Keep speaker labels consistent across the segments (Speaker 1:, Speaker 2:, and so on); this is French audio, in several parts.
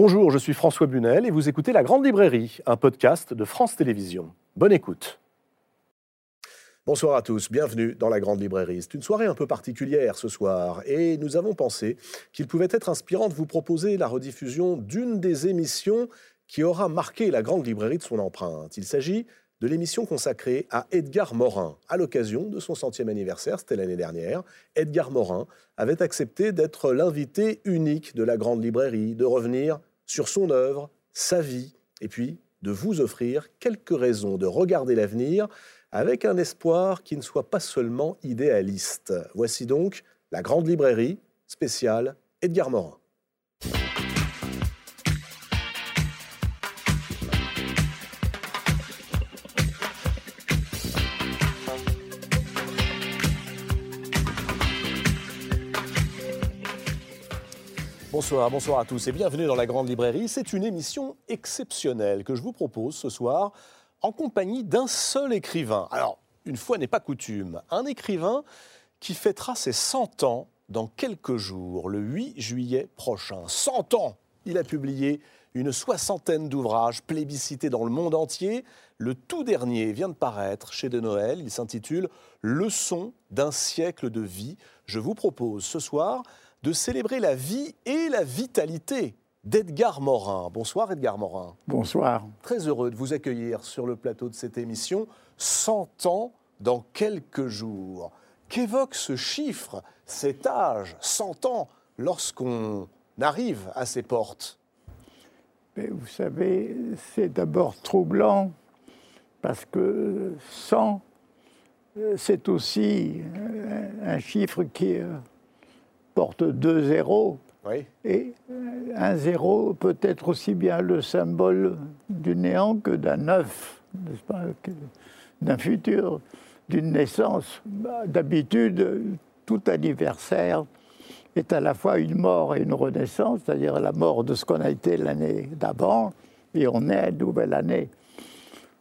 Speaker 1: Bonjour, je suis François Bunel et vous écoutez La Grande Librairie, un podcast de France Télévisions. Bonne écoute. Bonsoir à tous, bienvenue dans la Grande Librairie. C'est une soirée un peu particulière ce soir et nous avons pensé qu'il pouvait être inspirant de vous proposer la rediffusion d'une des émissions qui aura marqué la Grande Librairie de son empreinte. Il s'agit de l'émission consacrée à Edgar Morin. À l'occasion de son centième anniversaire, c'était l'année dernière, Edgar Morin avait accepté d'être l'invité unique de la Grande Librairie, de revenir sur son œuvre, sa vie, et puis de vous offrir quelques raisons de regarder l'avenir avec un espoir qui ne soit pas seulement idéaliste. Voici donc la grande librairie spéciale Edgar Morin. Bonsoir, bonsoir à tous et bienvenue dans la Grande Librairie. C'est une émission exceptionnelle que je vous propose ce soir en compagnie d'un seul écrivain. Alors, une fois n'est pas coutume, un écrivain qui fêtera ses 100 ans dans quelques jours, le 8 juillet prochain. 100 ans Il a publié une soixantaine d'ouvrages plébiscités dans le monde entier. Le tout dernier vient de paraître chez De Noël. Il s'intitule Leçon d'un siècle de vie. Je vous propose ce soir de célébrer la vie et la vitalité d'Edgar Morin. Bonsoir Edgar Morin.
Speaker 2: Bonsoir.
Speaker 1: Très heureux de vous accueillir sur le plateau de cette émission. 100 ans dans quelques jours. Qu'évoque ce chiffre, cet âge, 100 ans, lorsqu'on arrive à ces portes?
Speaker 2: Mais Vous savez, c'est d'abord troublant parce que 100, c'est aussi un chiffre qui euh, porte deux zéros. Et euh, un zéro peut être aussi bien le symbole du néant que d'un neuf, d'un futur, d'une naissance. Bah, d'habitude, tout anniversaire est à la fois une mort et une renaissance, c'est-à-dire la mort de ce qu'on a été l'année d'avant, et on est à une nouvelle année.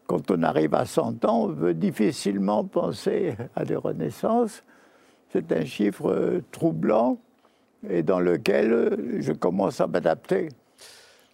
Speaker 2: Quand on arrive à 100 ans, on veut difficilement penser à des renaissances. C'est un chiffre troublant et dans lequel je commence à m'adapter.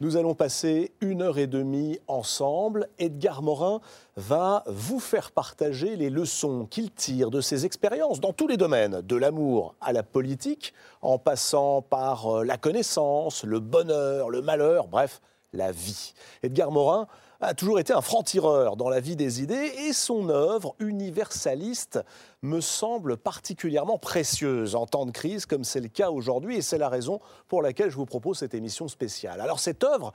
Speaker 1: Nous allons passer une heure et demie ensemble. Edgar Morin va vous faire partager les leçons qu'il tire de ses expériences dans tous les domaines, de l'amour à la politique, en passant par euh, la connaissance, le bonheur, le malheur, bref, la vie. Edgar Morin a toujours été un franc-tireur dans la vie des idées et son œuvre universaliste me semble particulièrement précieuse en temps de crise comme c'est le cas aujourd'hui et c'est la raison pour laquelle je vous propose cette émission spéciale. Alors cette œuvre,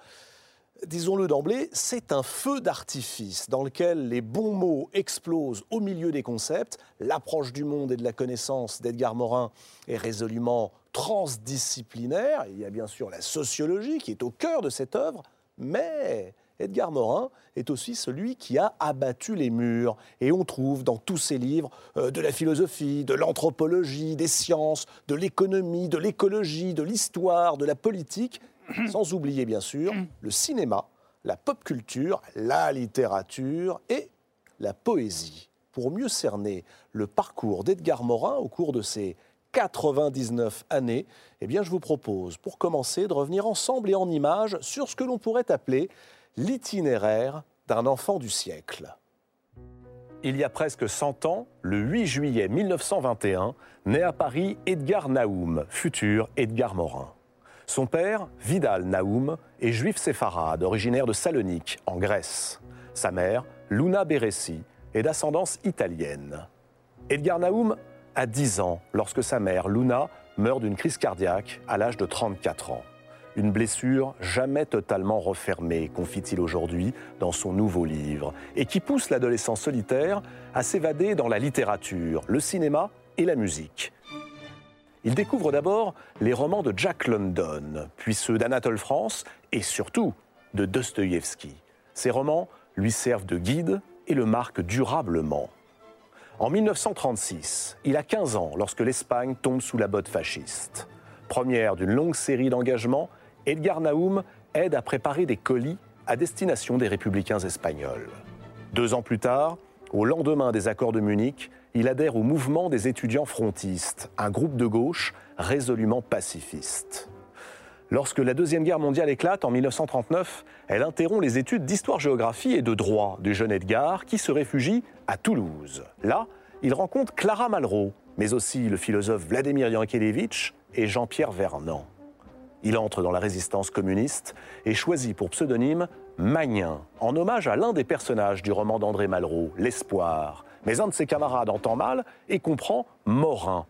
Speaker 1: disons-le d'emblée, c'est un feu d'artifice dans lequel les bons mots explosent au milieu des concepts. L'approche du monde et de la connaissance d'Edgar Morin est résolument transdisciplinaire. Il y a bien sûr la sociologie qui est au cœur de cette œuvre, mais Edgar Morin est aussi celui qui a abattu les murs. Et on trouve dans tous ses livres euh, de la philosophie, de l'anthropologie, des sciences, de l'économie, de l'écologie, de l'histoire, de la politique, sans oublier bien sûr le cinéma, la pop culture, la littérature et la poésie. Pour mieux cerner le parcours d'Edgar Morin au cours de ses 99 années, eh bien, je vous propose, pour commencer, de revenir ensemble et en images sur ce que l'on pourrait appeler l'itinéraire d'un enfant du siècle. Il y a presque 100 ans, le 8 juillet 1921, naît à Paris Edgar Naoum, futur Edgar Morin. Son père, Vidal Naoum, est juif séfarade, originaire de Salonique, en Grèce. Sa mère, Luna Beressi, est d'ascendance italienne. Edgar Naoum a 10 ans lorsque sa mère, Luna, meurt d'une crise cardiaque à l'âge de 34 ans. Une blessure jamais totalement refermée, confie-t-il aujourd'hui dans son nouveau livre, et qui pousse l'adolescent solitaire à s'évader dans la littérature, le cinéma et la musique. Il découvre d'abord les romans de Jack London, puis ceux d'Anatole France et surtout de Dostoïevski. Ces romans lui servent de guide et le marquent durablement. En 1936, il a 15 ans lorsque l'Espagne tombe sous la botte fasciste. Première d'une longue série d'engagements, Edgar Naoum aide à préparer des colis à destination des républicains espagnols. Deux ans plus tard, au lendemain des accords de Munich, il adhère au mouvement des étudiants frontistes, un groupe de gauche résolument pacifiste. Lorsque la Deuxième Guerre mondiale éclate en 1939, elle interrompt les études d'histoire-géographie et de droit du jeune Edgar qui se réfugie à Toulouse. Là, il rencontre Clara Malraux, mais aussi le philosophe Vladimir Yankelevitch et Jean-Pierre Vernant. Il entre dans la résistance communiste et choisit pour pseudonyme Magnin, en hommage à l'un des personnages du roman d'André Malraux, L'Espoir. Mais un de ses camarades entend mal et comprend Morin.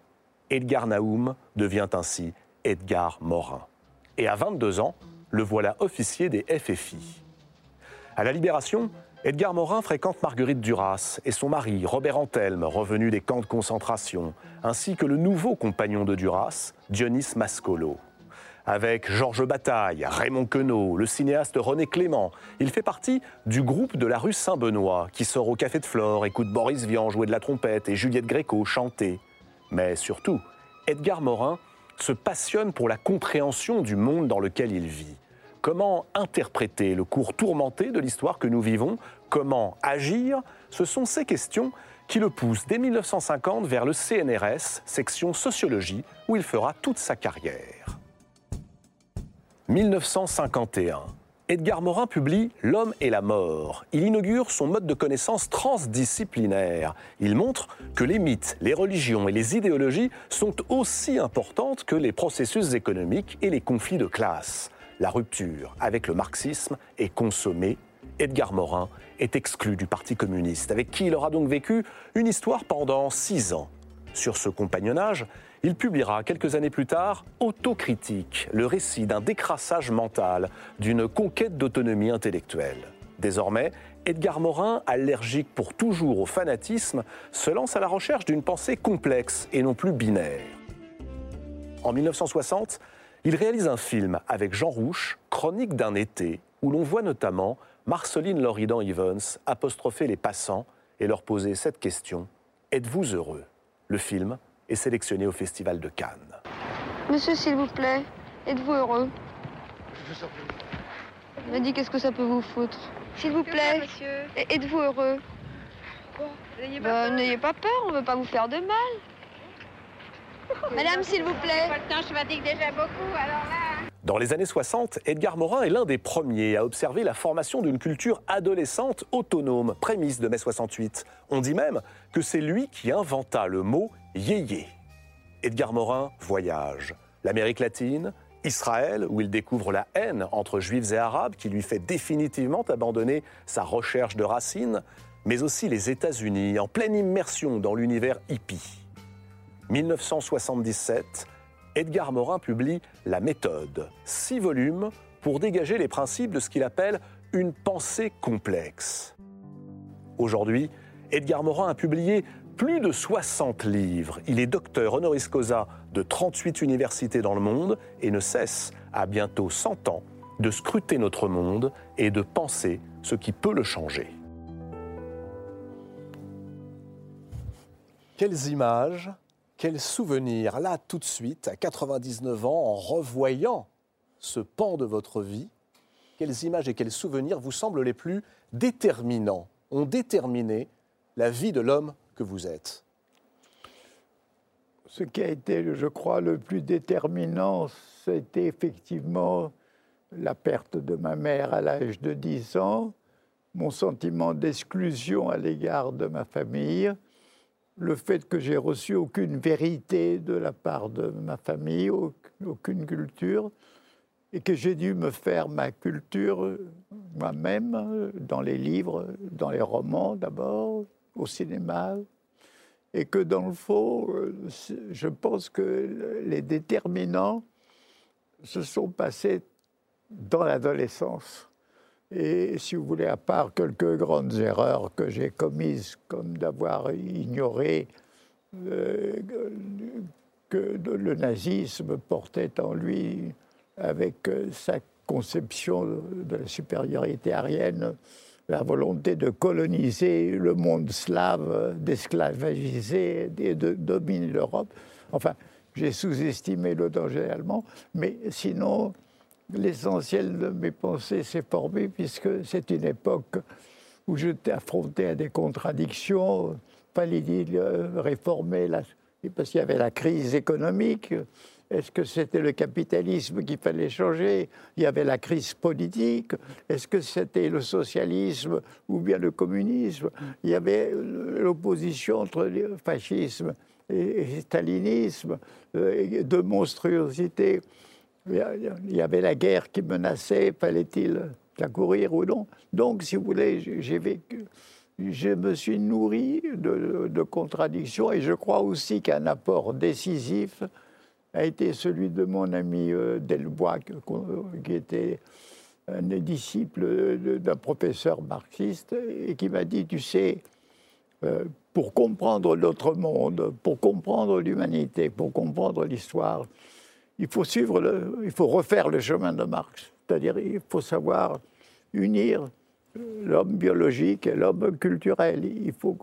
Speaker 1: Edgar Naoum devient ainsi Edgar Morin. Et à 22 ans, le voilà officier des FFI. À la Libération, Edgar Morin fréquente Marguerite Duras et son mari, Robert Antelme, revenu des camps de concentration, ainsi que le nouveau compagnon de Duras, Dionys Mascolo. Avec Georges Bataille, Raymond Queneau, le cinéaste René Clément, il fait partie du groupe de la rue Saint-Benoît qui sort au Café de Flore, écoute Boris Vian jouer de la trompette et Juliette Gréco chanter. Mais surtout, Edgar Morin se passionne pour la compréhension du monde dans lequel il vit. Comment interpréter le cours tourmenté de l'histoire que nous vivons? Comment agir? Ce sont ces questions qui le poussent dès 1950 vers le CNRS, section sociologie, où il fera toute sa carrière. 1951. Edgar Morin publie L'homme et la mort. Il inaugure son mode de connaissance transdisciplinaire. Il montre que les mythes, les religions et les idéologies sont aussi importantes que les processus économiques et les conflits de classe. La rupture avec le marxisme est consommée. Edgar Morin est exclu du Parti communiste, avec qui il aura donc vécu une histoire pendant six ans. Sur ce compagnonnage, il publiera quelques années plus tard Autocritique, le récit d'un décrassage mental, d'une conquête d'autonomie intellectuelle. Désormais, Edgar Morin, allergique pour toujours au fanatisme, se lance à la recherche d'une pensée complexe et non plus binaire. En 1960, il réalise un film avec Jean Rouche, Chronique d'un été, où l'on voit notamment Marceline Loridan Evans apostropher les passants et leur poser cette question Êtes-vous heureux? Le film est sélectionné au Festival de Cannes.
Speaker 3: Monsieur, s'il vous plaît, êtes-vous heureux? Je vous en prie. m'a dit qu'est-ce que ça peut vous foutre? S'il vous plaît, êtes-vous heureux? N'ayez pas, bah, pas, peur, on ne veut pas vous faire de mal. Madame, s'il vous plaît.
Speaker 4: Pas le temps, je fatigue déjà beaucoup, alors là...
Speaker 1: Dans les années 60, Edgar Morin est l'un des premiers à observer la formation d'une culture adolescente autonome, prémisse de mai 68. On dit même que c'est lui qui inventa le mot yéyé. Edgar Morin voyage. L'Amérique latine, Israël, où il découvre la haine entre juifs et arabes qui lui fait définitivement abandonner sa recherche de racines, mais aussi les États-Unis, en pleine immersion dans l'univers hippie. 1977, Edgar Morin publie La méthode, six volumes pour dégager les principes de ce qu'il appelle une pensée complexe. Aujourd'hui, Edgar Morin a publié plus de 60 livres. Il est docteur honoris causa de 38 universités dans le monde et ne cesse, à bientôt 100 ans, de scruter notre monde et de penser ce qui peut le changer. Quelles images quel souvenir, là, tout de suite, à 99 ans, en revoyant ce pan de votre vie, quelles images et quels souvenirs vous semblent les plus déterminants, ont déterminé la vie de l'homme vous êtes.
Speaker 2: Ce qui a été, je crois, le plus déterminant, c'était effectivement la perte de ma mère à l'âge de 10 ans, mon sentiment d'exclusion à l'égard de ma famille, le fait que j'ai reçu aucune vérité de la part de ma famille, aucune culture, et que j'ai dû me faire ma culture moi-même, dans les livres, dans les romans d'abord, au cinéma, et que dans le fond, je pense que les déterminants se sont passés dans l'adolescence. Et si vous voulez, à part quelques grandes erreurs que j'ai commises, comme d'avoir ignoré euh, que le nazisme portait en lui, avec euh, sa conception de la supériorité arienne, la volonté de coloniser le monde slave, d'esclavagiser et de dominer l'Europe. Enfin, j'ai sous-estimé le danger allemand, mais sinon, l'essentiel de mes pensées s'est formé puisque c'est une époque où j'étais affronté à des contradictions. Fallait dire réformer, parce qu'il y avait la crise économique, Est-ce que c'était le capitalisme qu'il fallait changer? Il y avait la crise politique. Est-ce que c'était le socialisme ou bien le communisme? Il y avait l'opposition entre le fascisme et, stalinisme, euh, de monstruosité. Il y avait la guerre qui menaçait, fallait-il la courir ou non? Donc, si vous voulez, j'ai vécu, je me suis nourri de, contradictions et je crois aussi qu'un apport décisif a été celui de mon ami euh, Delbois, qui était un disciple d'un professeur marxiste et qui m'a dit, tu sais, euh, pour comprendre notre monde, pour comprendre l'humanité, pour comprendre l'histoire, il faut suivre, le, il faut refaire le chemin de Marx. C'est-à-dire, il faut savoir unir l'homme biologique et l'homme culturel. Il faut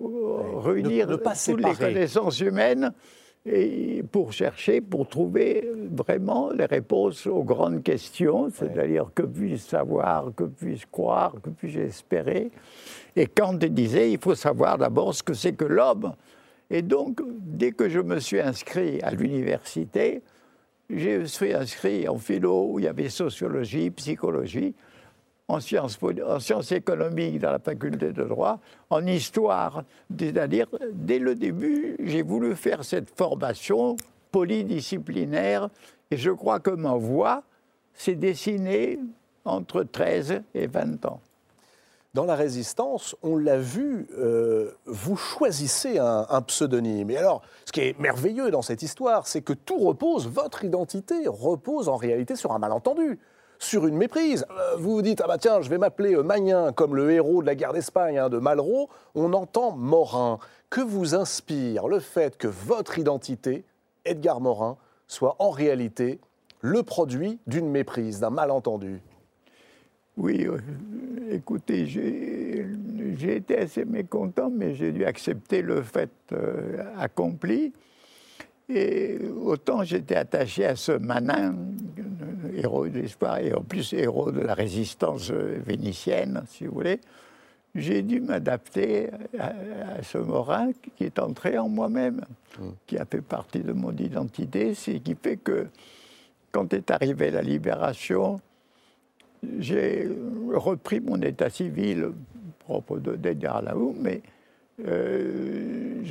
Speaker 2: réunir toutes les connaissances humaines et pour chercher, pour trouver vraiment les réponses aux grandes questions, c'est-à-dire que puis-je savoir, que puis-je croire, que puis-je espérer. Et Kant disait, il faut savoir d'abord ce que c'est que l'homme. Et donc, dès que je me suis inscrit à l'université, je suis inscrit en philo, où il y avait sociologie, psychologie, en sciences, en sciences économiques dans la faculté de droit, en histoire. C'est-à-dire, dès le début, j'ai voulu faire cette formation polydisciplinaire et je crois que ma voie s'est dessinée entre 13 et 20 ans.
Speaker 1: Dans la résistance, on l'a vu, euh, vous choisissez un, un, pseudonyme. Et alors, ce qui est merveilleux dans cette histoire, c'est que tout repose, votre identité repose en réalité sur un malentendu sur une méprise. Euh, vous vous dites, ah bah tiens, je vais m'appeler euh, Magnin, comme le héros de la guerre d'Espagne hein, de Malraux, on entend Morin. Que vous inspire le fait que votre identité, Edgar Morin, soit en réalité le produit d'une méprise, d'un malentendu?
Speaker 2: Oui, euh, écoutez, j'ai été assez mécontent, mais j'ai dû accepter le fait accompli. Et autant j'étais attaché à ce Manin, héros de l'espoir, et en plus héros de la résistance vénitienne, si vous voulez, j'ai dû m'adapter à, ce Morin qui est entré en moi-même, mmh. qui a fait partie de mon identité, ce qui fait que quand est arrivée la libération, j'ai repris mon état civil propre d'Edgar Laou, mais euh,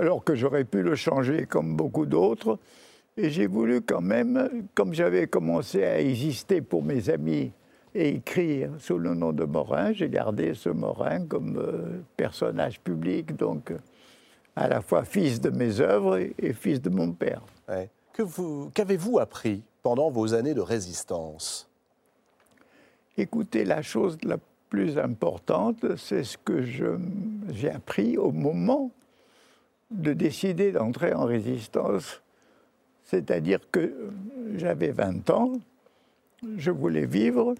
Speaker 2: alors que j'aurais pu le changer comme beaucoup d'autres. Et j'ai voulu quand même, comme j'avais commencé à exister pour mes amis et écrire sous le nom de Morin, j'ai gardé ce Morin comme euh, personnage public, donc à la fois fils de mes œuvres et, fils de mon père.
Speaker 1: Qu'avez-vous appris pendant vos années de résistance?
Speaker 2: Écoutez, la chose la plus importante, c'est ce que j'ai appris au moment de décider d'entrer en résistance. C'est-à-dire que j'avais 20 ans, je voulais vivre,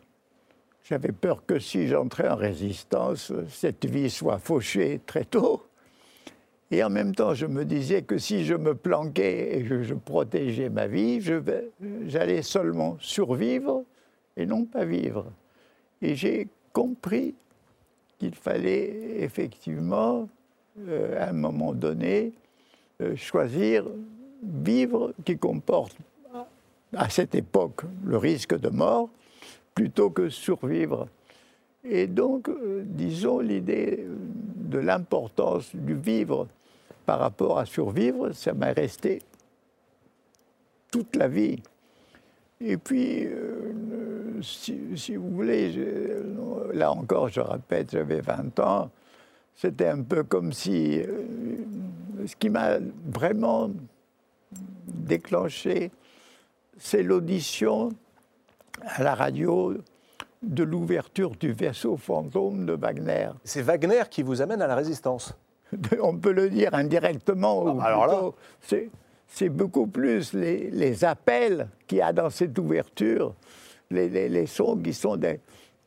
Speaker 2: j'avais peur que si j'entrais en résistance, cette vie soit fauchée très tôt. Et en même temps, je me disais que si je me planquais et que je protégeais ma vie, j'allais seulement survivre et non pas vivre. Et j'ai compris qu'il fallait effectivement euh, à un moment donné, euh, choisir vivre qui comporte à cette époque le risque de mort plutôt que survivre. Et donc, euh, disons, l'idée de l'importance du vivre par rapport à survivre, ça m'a resté toute la vie. Et puis, si, si, vous voulez, là encore, je répète, j'avais 20 ans, c'était un peu comme si. Euh, ce qui m'a vraiment déclenché, c'est l'audition à la radio de l'ouverture du vaisseau fantôme de Wagner.
Speaker 1: C'est Wagner qui vous amène à la résistance
Speaker 2: On peut le dire indirectement. Ah, alors là C'est beaucoup plus les, appels qu'il y a dans cette ouverture, les, sons qui sont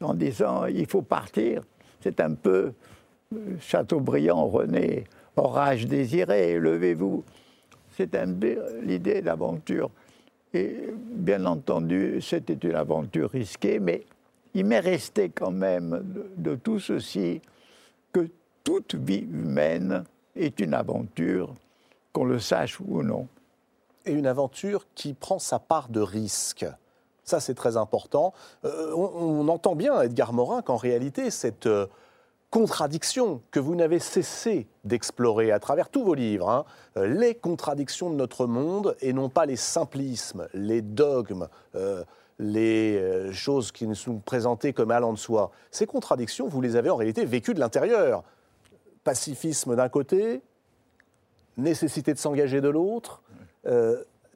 Speaker 2: en disant il faut partir. C'est un peu Chateaubriand, René, Orage désiré, levez-vous. C'est l'idée d'aventure. Et bien entendu, c'était une aventure risquée, mais il m'est resté quand même de, tout ceci que toute vie humaine est une aventure, qu'on le sache ou non.
Speaker 1: et une aventure qui prend sa part de risque. Ça, c'est très important. Euh, on, entend bien, Edgar Morin, qu'en réalité, cette euh, contradiction que vous n'avez cessé d'explorer à travers tous vos livres, hein, euh, les contradictions de notre monde et non pas les simplismes, les dogmes, les choses qui nous sont présentées comme allant de soi. Ces contradictions, vous les avez en réalité vécues de l'intérieur. Pacifisme d'un côté, nécessité de s'engager de l'autre.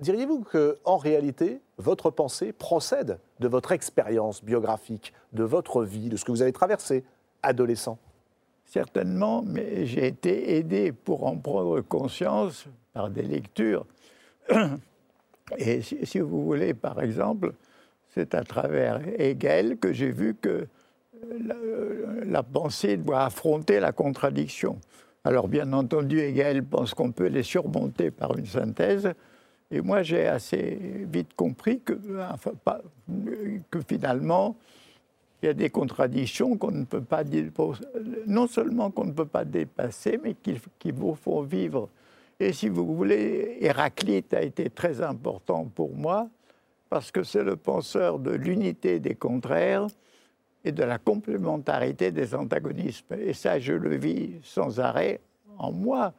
Speaker 1: Diriez-vous qu'en réalité, votre pensée procède de votre expérience biographique, de votre vie, de ce que vous avez traversé
Speaker 2: Certainement, mais j'ai été aidé pour en prendre conscience par des lectures. Et si, vous voulez, par exemple, c'est à travers Hegel que j'ai vu que la, pensée doit affronter la contradiction. Alors bien entendu, Hegel pense qu'on peut les surmonter par une synthèse, et moi, j'ai assez vite compris que finalement, il y a des contradictions qu'on ne peut pas, non seulement qu'on ne peut pas dépasser, mais qu'il vous faut vivre. Et si vous voulez, Héraclite a été très important pour moi, parce que c'est le penseur de l'unité des contraires et de la complémentarité des antagonismes. Et ça, je le vis sans arrêt en moi.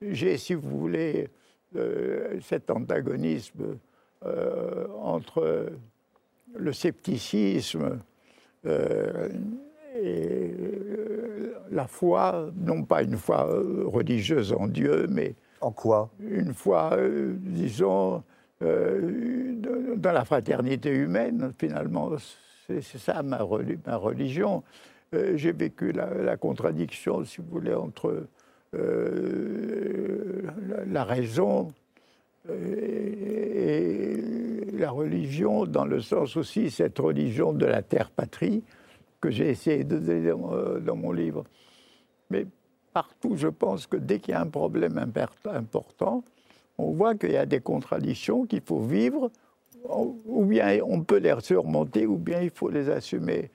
Speaker 2: J'ai, si vous voulez, euh, cet antagonisme euh, entre le scepticisme et la foi, non pas une foi religieuse en Dieu, mais
Speaker 1: en quoi?
Speaker 2: Une foi, disons, dans la fraternité humaine, finalement. C'est ça ma, ma religion. J'ai vécu la, la, contradiction, si vous voulez, entre euh, la, raison et, la religion, dans le sens aussi, cette religion de la terre-patrie, que j'ai essayé de donner dans, mon livre. Mais partout, je pense que dès qu'il y a un problème important, on voit qu'il y a des contradictions qu'il faut vivre, ou bien on peut les surmonter, ou bien il faut les assumer.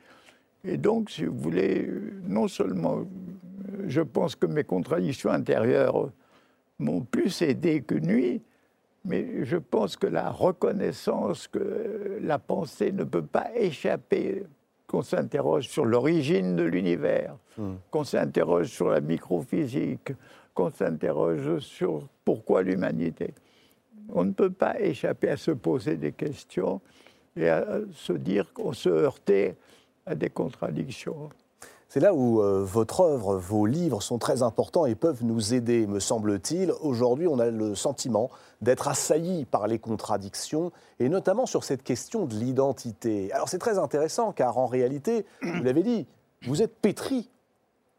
Speaker 2: Et donc, si vous voulez, non seulement je pense que mes contradictions intérieures m'ont plus aidé que nuit, mais je pense que la reconnaissance que la pensée ne peut pas échapper, qu'on s'interroge sur l'origine de l'univers, hmm. qu'on s'interroge sur la microphysique, qu'on s'interroge sur pourquoi l'humanité. On ne peut pas échapper à se poser des questions et à se dire qu'on se heurtait à des contradictions.
Speaker 1: C'est là où euh, votre œuvre, vos livres sont très importants et peuvent nous aider, me semble-t-il. Aujourd'hui, on a le sentiment d'être assailli par les contradictions, et notamment sur cette question de l'identité. Alors c'est très intéressant, car en réalité, vous l'avez dit, vous êtes pétri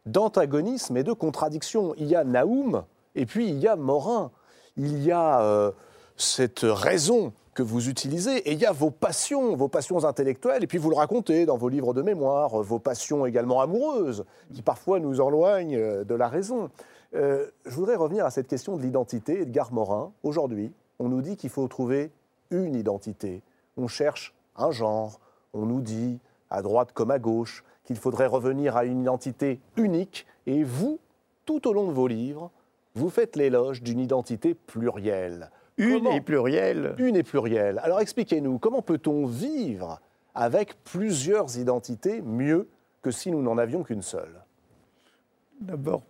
Speaker 1: d'antagonisme et de contradictions. Il y a Naoum, et puis il y a Morin. Il y a euh, cette raison que vous utilisez. Et il y a vos passions, vos passions intellectuelles, et puis vous le racontez dans vos livres de mémoire, vos passions également amoureuses, qui parfois nous éloignent euh, de la raison. Euh, je voudrais revenir à cette question de l'identité. Edgar Morin, aujourd'hui, on nous dit qu'il faut trouver une identité. On cherche un genre. On nous dit, à droite comme à gauche, qu'il faudrait revenir à une identité unique. Et vous, tout au long de vos livres, vous faites l'éloge d'une identité plurielle.
Speaker 2: Une et plurielle.
Speaker 1: Une et plurielle. Alors expliquez-nous, comment peut-on vivre avec plusieurs identités mieux que si nous n'en avions qu'une seule?
Speaker 2: D'abord,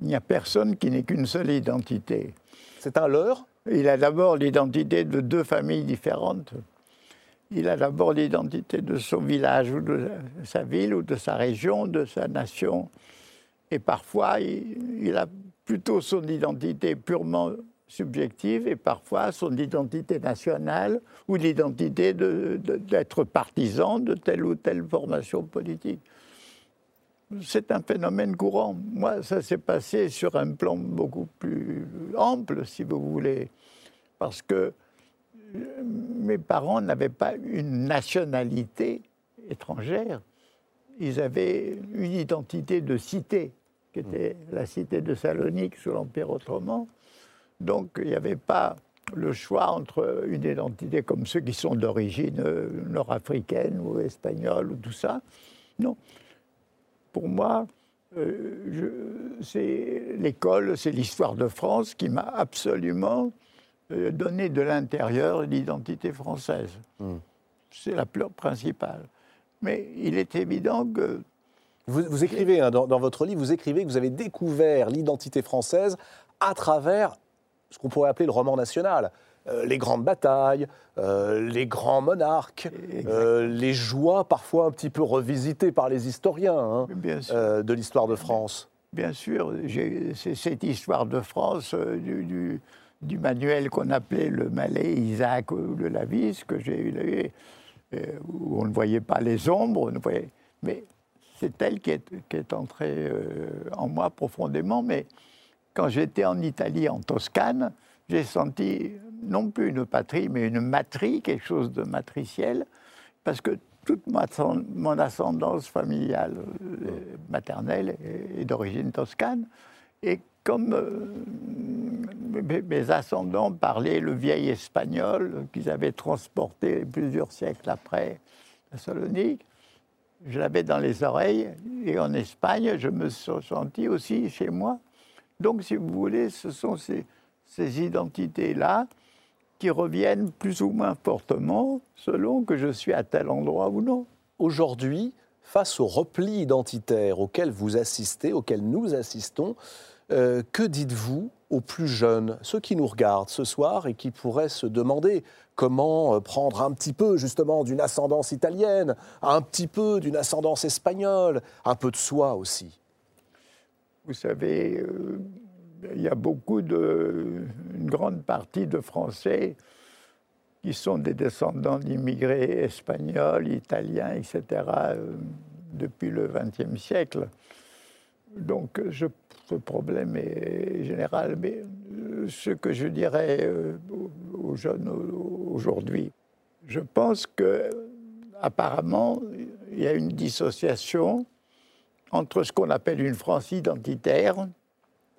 Speaker 2: il n'y a personne qui n'ait qu'une seule identité.
Speaker 1: C'est un leurre
Speaker 2: Il a d'abord l'identité de deux familles différentes. Il a d'abord l'identité de son village ou de sa ville ou de sa région, de sa nation. Et parfois, il a plutôt son identité purement subjective et parfois son identité nationale ou l'identité d'être partisan de telle ou telle formation politique. C'est un phénomène courant. Moi, ça s'est passé sur un plan beaucoup plus ample, si vous voulez, parce que euh, mes parents n'avaient pas une nationalité étrangère, ils avaient une identité de cité, qui était la cité de Salonique sous l'Empire ottoman, donc il n'y avait pas le choix entre une identité comme ceux qui sont d'origine euh, nord-africaine ou espagnole ou tout ça. Non. Pour moi, euh, c'est l'école, c'est l'histoire de France qui m'a absolument euh, donner de l'intérieur l'identité française. Hmm. C'est la pleure principale. Mais il est évident que
Speaker 1: vous, écrivez, hein, dans, votre livre, vous écrivez que vous avez découvert l'identité française à travers ce qu'on pourrait appeler le roman national. Euh, les grandes batailles, euh, les grands monarques, euh, les joies parfois un petit peu revisitées par les historiens hein, de l'histoire de France.
Speaker 2: Bien sûr, c'est cette histoire de France du, du, manuel qu'on appelait le Malais Isaac ou le Lavis, que j'ai eu, où on ne voyait pas les ombres, mais c'est elle qui est, qui est entrée en moi profondément. Mais quand j'étais en Italie, en Toscane, j'ai senti non plus une patrie, mais une matrie, quelque chose de matriciel, parce que toute mon ascendance familiale euh, maternelle est d'origine toscane. Et comme euh, mes ascendants parlaient le vieil espagnol qu'ils avaient transporté plusieurs siècles après la Salonique, je l'avais dans les oreilles. Et en Espagne, je me suis senti aussi chez moi. Donc, si vous voulez, ce sont ces, identités-là qui reviennent plus ou moins fortement selon que je suis à tel endroit ou non.
Speaker 1: Aujourd'hui, face au repli identitaire auquel vous assistez, auquel nous assistons, euh, que dites-vous aux plus jeunes, ceux qui nous regardent ce soir et qui pourraient se demander comment euh, prendre un petit peu justement d'une ascendance italienne, un petit peu d'une ascendance espagnole, un peu de soi aussi?
Speaker 2: Vous savez, euh, il y a beaucoup de, une grande partie de Français qui sont des descendants d'immigrés espagnols, italiens, etc., euh, depuis le XXe siècle. Donc ce problème est général. Mais euh, ce que je dirais aux jeunes aujourd'hui, je pense que apparemment il y a une dissociation entre ce qu'on appelle une France identitaire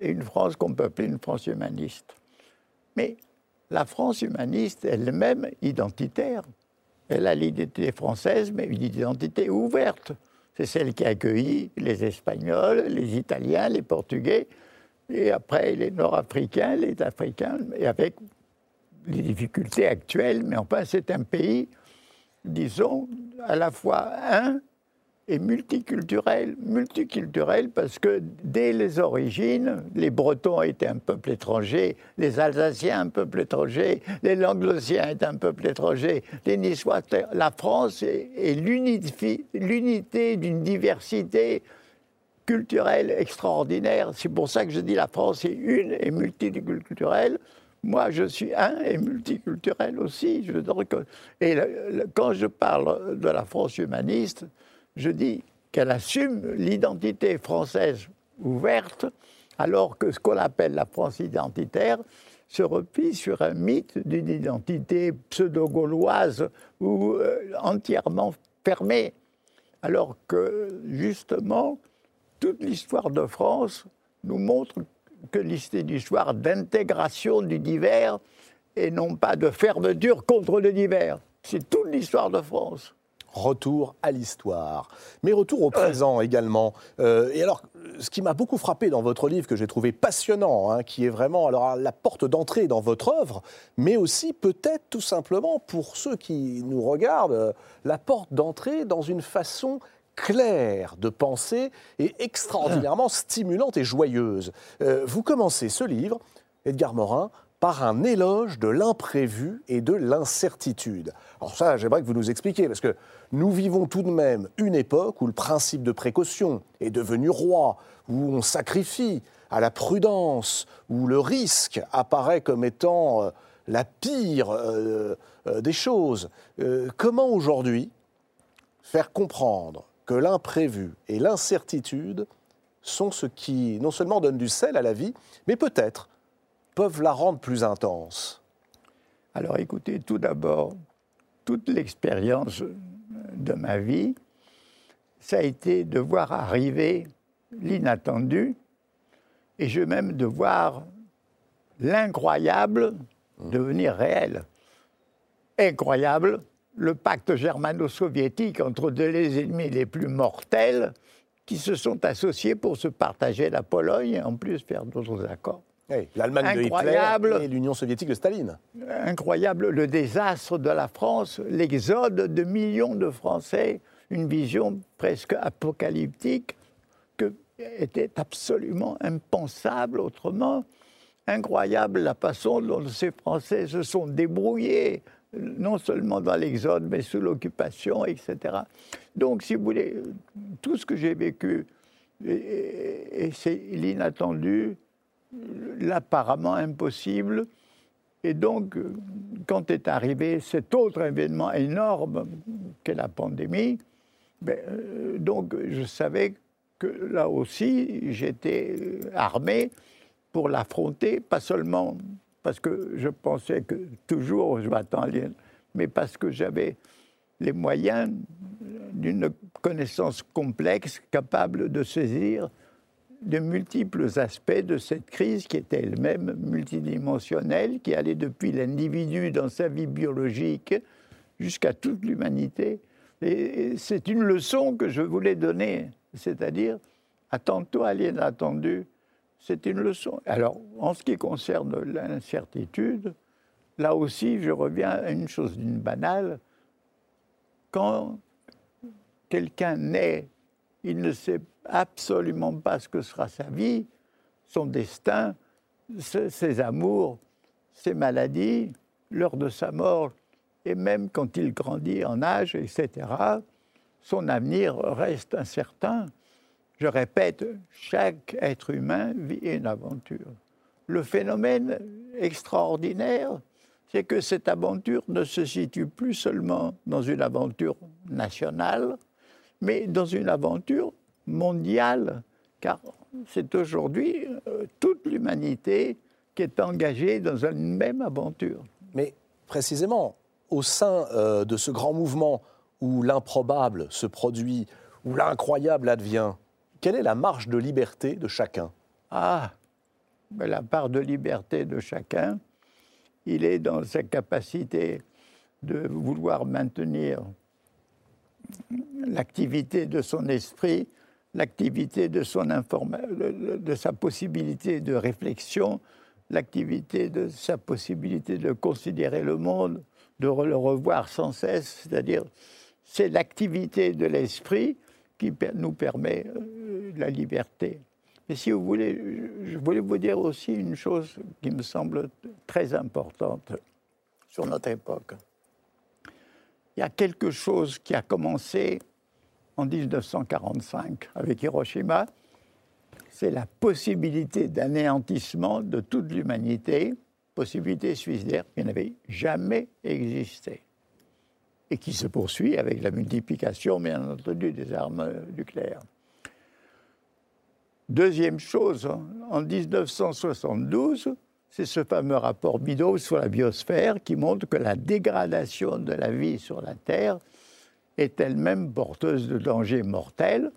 Speaker 2: et une France qu'on peut appeler une France humaniste. Mais la France humaniste elle-même identitaire. Elle a l'identité française, mais une identité ouverte. C'est celle qui a accueilli les Espagnols, les Italiens, les Portugais, et après les Nord-Africains, les Africains, et avec les difficultés actuelles, mais enfin c'est un pays, disons, à la fois un et multiculturel. Multiculturel parce que dès les origines, les Bretons étaient un peuple étranger, les Alsaciens un peuple étranger, les Languedociens étaient un peuple étranger, les Niçois. La France est, l'unité d'une diversité culturelle extraordinaire. C'est pour ça que je dis la France est une et multiculturelle. Moi, je suis un et multiculturel aussi. Je et quand je parle de la France humaniste, je dis qu'elle assume l'identité française ouverte, alors que ce qu'on appelle la France identitaire se replie sur un mythe d'une identité pseudo-gauloise ou euh, entièrement fermée. Alors que, justement, toute l'histoire de France nous montre que l'histoire d'intégration du divers et non pas de fermeture contre le divers. C'est toute l'histoire de France
Speaker 1: retour à l'histoire, mais retour au présent également. Euh, et alors, ce qui m'a beaucoup frappé dans votre livre, que j'ai trouvé passionnant, hein, qui est vraiment alors, la porte d'entrée dans votre œuvre, mais aussi peut-être tout simplement pour ceux qui nous regardent, euh, la porte d'entrée dans une façon claire de penser et extraordinairement stimulante et joyeuse. Euh, vous commencez ce livre, Edgar Morin, par un éloge de l'imprévu et de l'incertitude. Alors ça, j'aimerais que vous nous expliquiez, parce que nous vivons tout de même une époque où le principe de précaution est devenu roi, où on sacrifie à la prudence, où le risque apparaît comme étant euh, la pire euh, euh, des choses. comment aujourd'hui faire comprendre que l'imprévu et l'incertitude sont ce qui non seulement donnent du sel à la vie, mais peut-être peuvent la rendre plus intense
Speaker 2: Alors écoutez, tout d'abord, toute l'expérience de ma vie, ça a été de voir arriver l'inattendu et je même de voir l'incroyable devenir réel. Incroyable, le pacte germano-soviétique entre des ennemis les plus mortels qui se sont associés pour se partager la Pologne et en plus faire d'autres accords.
Speaker 1: L'Allemagne de Hitler et l'Union soviétique de Staline.
Speaker 2: Incroyable, le désastre de la France, l'exode de millions de Français, une vision presque apocalyptique que était absolument impensable autrement. Incroyable la façon dont ces Français se sont débrouillés, non seulement dans l'exode, mais sous l'occupation, etc. Donc, si vous voulez, tout ce que j'ai vécu, et, c'est l'inattendu, l'apparemment impossible. Et donc, quand est arrivé cet autre événement énorme qu'est la pandémie, ben, euh, donc je savais que là aussi, j'étais armé pour l'affronter, pas seulement parce que je pensais que toujours je m'attends mais parce que j'avais les moyens d'une connaissance complexe capable de saisir de multiples aspects de cette crise qui était elle-même multidimensionnelle, qui allait depuis l'individu dans sa vie biologique jusqu'à toute l'humanité. Et c'est une leçon que je voulais donner, c'est-à-dire, attends-toi à l'inattendu. C'est une leçon. Alors, en ce qui concerne l'incertitude, là aussi, je reviens à une chose d'une banale. Quand quelqu'un naît, il ne sait absolument pas ce que sera sa vie, son destin, ses amours, ses maladies, l'heure de sa mort, et même quand il grandit en âge, etc., son avenir reste incertain. Je répète, chaque être humain vit une aventure. Le phénomène extraordinaire, c'est que cette aventure ne se situe plus seulement dans une aventure nationale, mais dans une aventure mondiale, car c'est aujourd'hui euh, toute l'humanité qui est engagée dans une même aventure.
Speaker 1: Mais précisément, au sein euh, de ce grand mouvement où l'improbable se produit, où l'incroyable advient, quelle est la marge de liberté de chacun?
Speaker 2: Ah, la part de liberté de chacun, il est dans sa capacité de vouloir maintenir l'activité de son esprit, l'activité de, son de sa possibilité de réflexion, l'activité de sa possibilité de considérer le monde, de le revoir sans cesse, c'est-à-dire c'est l'activité de l'esprit qui nous permet euh, la liberté. Et si vous voulez, je voulais vous dire aussi une chose qui me semble très importante sur notre époque il y a quelque chose qui a commencé en 1945 avec Hiroshima, c'est la possibilité d'anéantissement de toute l'humanité, possibilité suicidaire qui n'avait jamais existé et qui se poursuit avec la multiplication, bien entendu, des armes nucléaires. Deuxième chose, en 1972, c'est ce fameux rapport Bido sur la biosphère qui montre que la dégradation de la vie sur la Terre est elle-même porteuse de dangers mortels,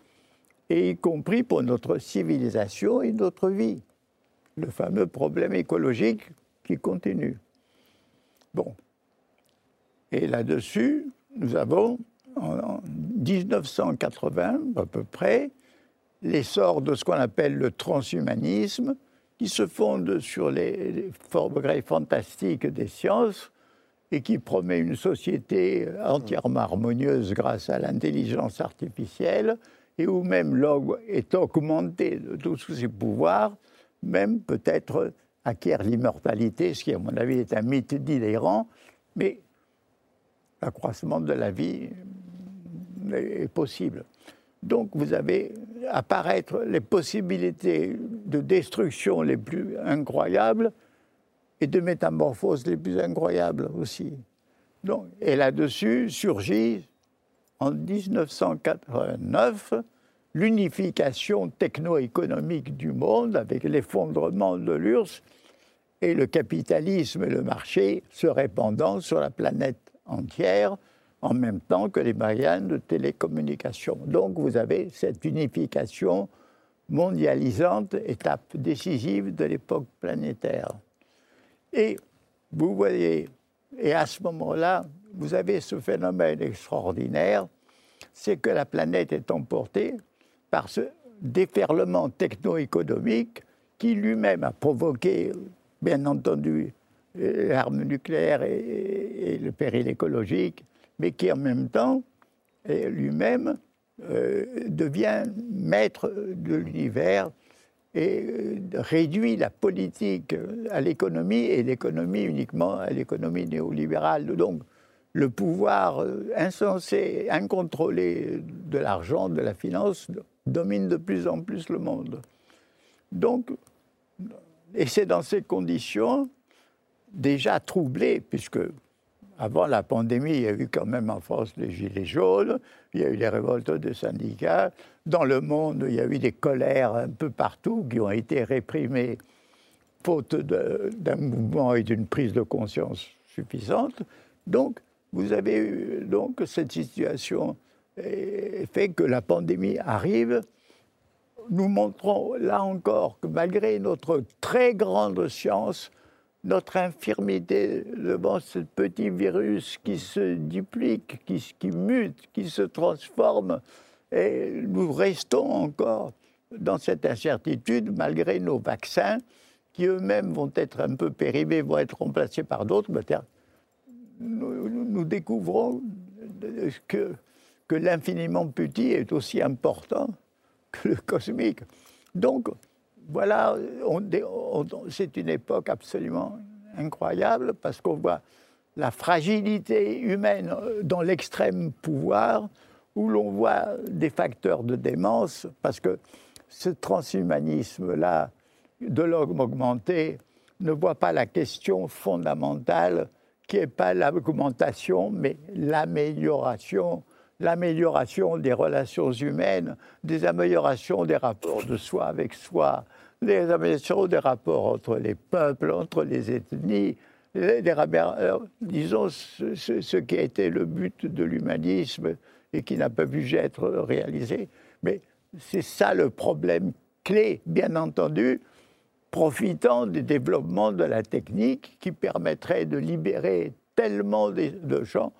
Speaker 2: et y compris pour notre civilisation et notre vie. Le fameux problème écologique qui continue. Bon. Et là-dessus, nous avons, en 1980 à peu près, l'essor de ce qu'on appelle le transhumanisme, qui se fonde sur les, progrès fantastiques des sciences et qui promet une société entièrement harmonieuse grâce à l'intelligence artificielle et où même l'homme est augmenté de tous ses pouvoirs, même peut-être acquiert l'immortalité, ce qui à mon avis est un mythe délirant, mais l'accroissement de la vie est possible. Donc vous avez apparaître les possibilités de destruction les plus incroyables et de métamorphose les plus incroyables aussi. Donc, et là-dessus surgit en 1989 l'unification techno-économique du monde avec l'effondrement de l'URSS et le capitalisme et le marché se répandant sur la planète entière en même temps que les moyens de télécommunication. Donc vous avez cette unification mondialisante, étape décisive de l'époque planétaire. Et vous voyez, et à ce moment-là, vous avez ce phénomène extraordinaire, c'est que la planète est emportée par ce déferlement techno-économique qui lui-même a provoqué, bien entendu, l'arme nucléaire et, le péril écologique, mais qui en même temps, lui-même, euh, devient maître de l'univers et euh, réduit la politique à l'économie et l'économie uniquement à l'économie néolibérale. Donc, le pouvoir euh, insensé, incontrôlé de l'argent, de la finance, domine de plus en plus le monde. Donc, et c'est dans ces conditions déjà troublées, puisque avant la pandémie, il y a eu quand même en France les gilets jaunes, il y a eu les révoltes de syndicats. Dans le monde, il y a eu des colères un peu partout qui ont été réprimées faute d'un mouvement et d'une prise de conscience suffisante. Donc, vous avez eu donc cette situation et fait que la pandémie arrive. Nous montrons là encore que malgré notre très grande science, notre infirmité devant ce petit virus qui se duplique, qui, mute, qui se transforme, et nous restons encore dans cette incertitude malgré nos vaccins qui eux-mêmes vont être un peu périmés, vont être remplacés par d'autres. Nous, nous découvrons que, que l'infiniment petit est aussi important que le cosmique. Donc, voilà, c'est une époque absolument incroyable parce qu'on voit la fragilité humaine dans l'extrême pouvoir, où l'on voit des facteurs de démence, parce que ce transhumanisme-là, de l'homme augmenté, ne voit pas la question fondamentale qui n'est pas l'augmentation, mais l'amélioration l'amélioration des relations humaines, des améliorations des rapports de soi avec soi, des améliorations des rapports entre les peuples, entre les ethnies, disons ce, qui a été le but de l'humanisme et qui n'a pas pu être réalisé. Mais c'est ça le problème clé, bien entendu, profitant des développements de la technique qui permettrait de libérer tellement de gens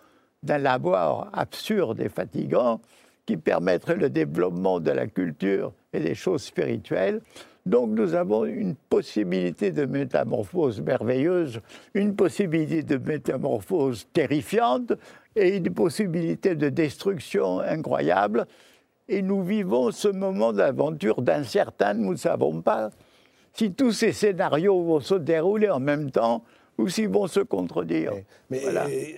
Speaker 2: d'un labour absurde et fatigant qui permettrait le développement de la culture et des choses spirituelles. Donc nous avons une possibilité de métamorphose merveilleuse, une possibilité de métamorphose terrifiante et une possibilité de destruction incroyable. Et nous vivons ce moment d'aventure d'incertain, nous ne savons pas si tous ces scénarios vont se dérouler en même temps ou s'ils vont se contredire.
Speaker 1: Mais,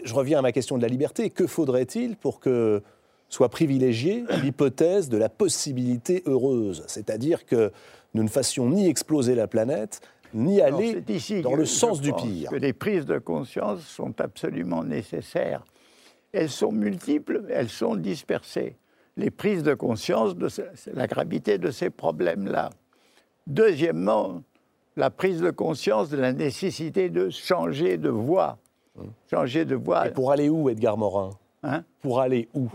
Speaker 1: je reviens à ma question de la liberté. Que faudrait-il pour que soit privilégiée l'hypothèse de la possibilité heureuse? C'est-à-dire que nous ne fassions ni exploser la planète, ni aller dans le sens du pire.
Speaker 2: Que les prises de conscience sont absolument nécessaires. Elles sont multiples, elles sont dispersées. Les prises de conscience de la gravité de ces problèmes-là. Deuxièmement, la prise de conscience de la nécessité de changer de voie. Hum. Changer de voie.
Speaker 1: Et pour aller où, Edgar Morin? Hein Pour aller où?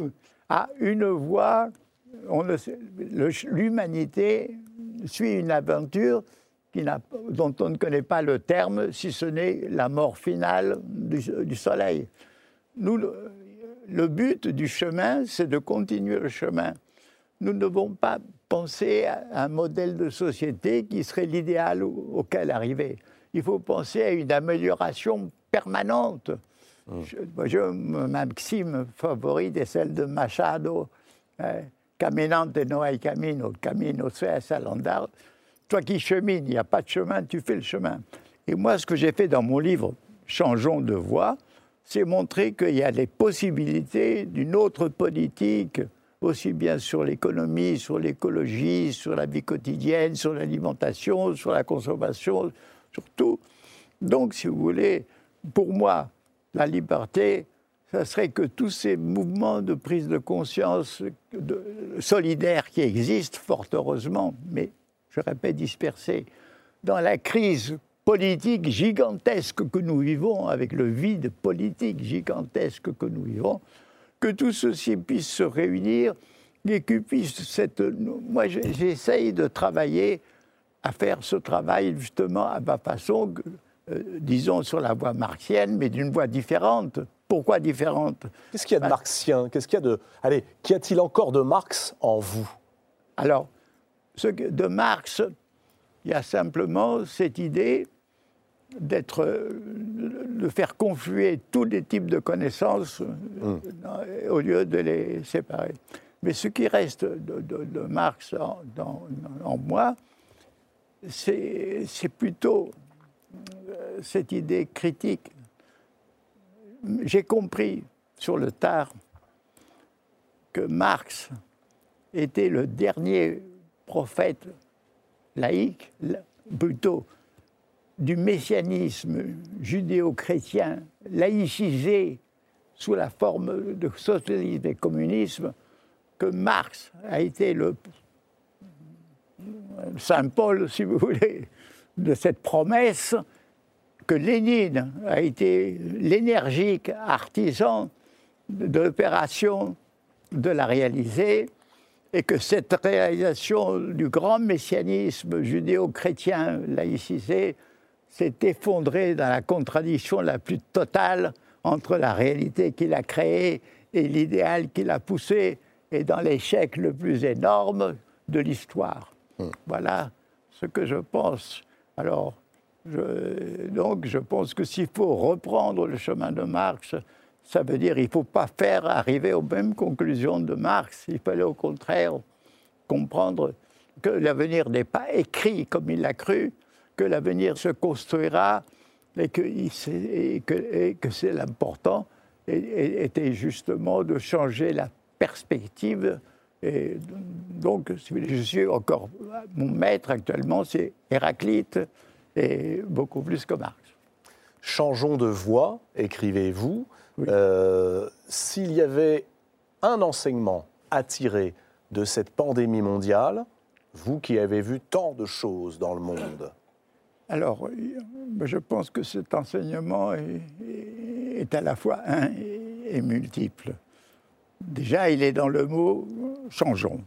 Speaker 2: À une voie, l'humanité suit une aventure qui dont on ne connaît pas le terme, si ce n'est la mort finale du, Soleil. Nous, le but du chemin, c'est de continuer le chemin. Nous ne devons pas penser à un modèle de société qui serait l'idéal auquel arriver. Il faut penser à une amélioration permanente. Mmh. Je, ma maxime favorite est celle de Machado, hein, Caminante no hay camino, camino es al andar. Toi qui chemines, il n'y a pas de chemin, tu fais le chemin. Et moi, ce que j'ai fait dans mon livre Changeons de voie, c'est montrer qu'il y a des possibilités d'une autre politique aussi bien sur l'économie, sur l'écologie, sur la vie quotidienne, sur l'alimentation, sur la consommation, sur tout. Donc, si vous voulez, pour moi, la liberté, ça serait que tous ces mouvements de prise de conscience de, solidaires qui existent, fort heureusement, mais je répète, dispersés, dans la crise politique gigantesque que nous vivons, avec le vide politique gigantesque que nous vivons, que tout ceci puisse se réunir et que puisse cette. Moi, j'essaye de travailler à faire ce travail justement à ma façon, euh, disons sur la voie marxienne, mais d'une voie différente. Pourquoi différente?
Speaker 1: Qu'est-ce qu'il y a de marxien? Qu'est-ce qu'il y a de. Allez, qu'y a-t-il encore de Marx en vous?
Speaker 2: Alors, ce de Marx, Il y a simplement cette idée d'être, de faire confluer tous les types de connaissances euh, hmm. au lieu de les séparer. Mais ce qui reste de, Marx en, moi, c'est plutôt euh, cette idée critique. J'ai compris sur le tard que Marx était le dernier prophète laïque, plutôt du messianisme judéo-chrétien laïcisé sous la forme de socialisme et communisme, que Marx a été le Saint Paul, si vous voulez, de cette promesse, que Lénine a été l'énergique artisan de l'opération de la réaliser, et que cette réalisation du grand messianisme judéo-chrétien laïcisé s'est effondrée dans la contradiction la plus totale entre la réalité qu'il a créée et l'idéal qu'il a poussé, et dans l'échec le plus énorme de l'histoire. Hmm. Voilà ce que je pense. Alors, donc, je pense que s'il faut reprendre le chemin de Marx, ça veut dire qu'il ne faut pas faire arriver aux mêmes conclusions de Marx. Il fallait au contraire comprendre que l'avenir n'est pas écrit comme il l'a cru, que l'avenir se construira et que, que c'est l'important était justement de changer la perspective. Et donc, je suis encore. Mon maître actuellement, c'est Héraclite, et beaucoup plus que Marx.
Speaker 1: Changeons de voie, écrivez-vous. Euh, s'il y avait un enseignement à tirer de cette pandémie mondiale, vous qui avez vu tant de choses dans le monde
Speaker 2: Alors, je pense que cet enseignement est, à la fois un et multiple. Déjà, il est dans le mot changeons.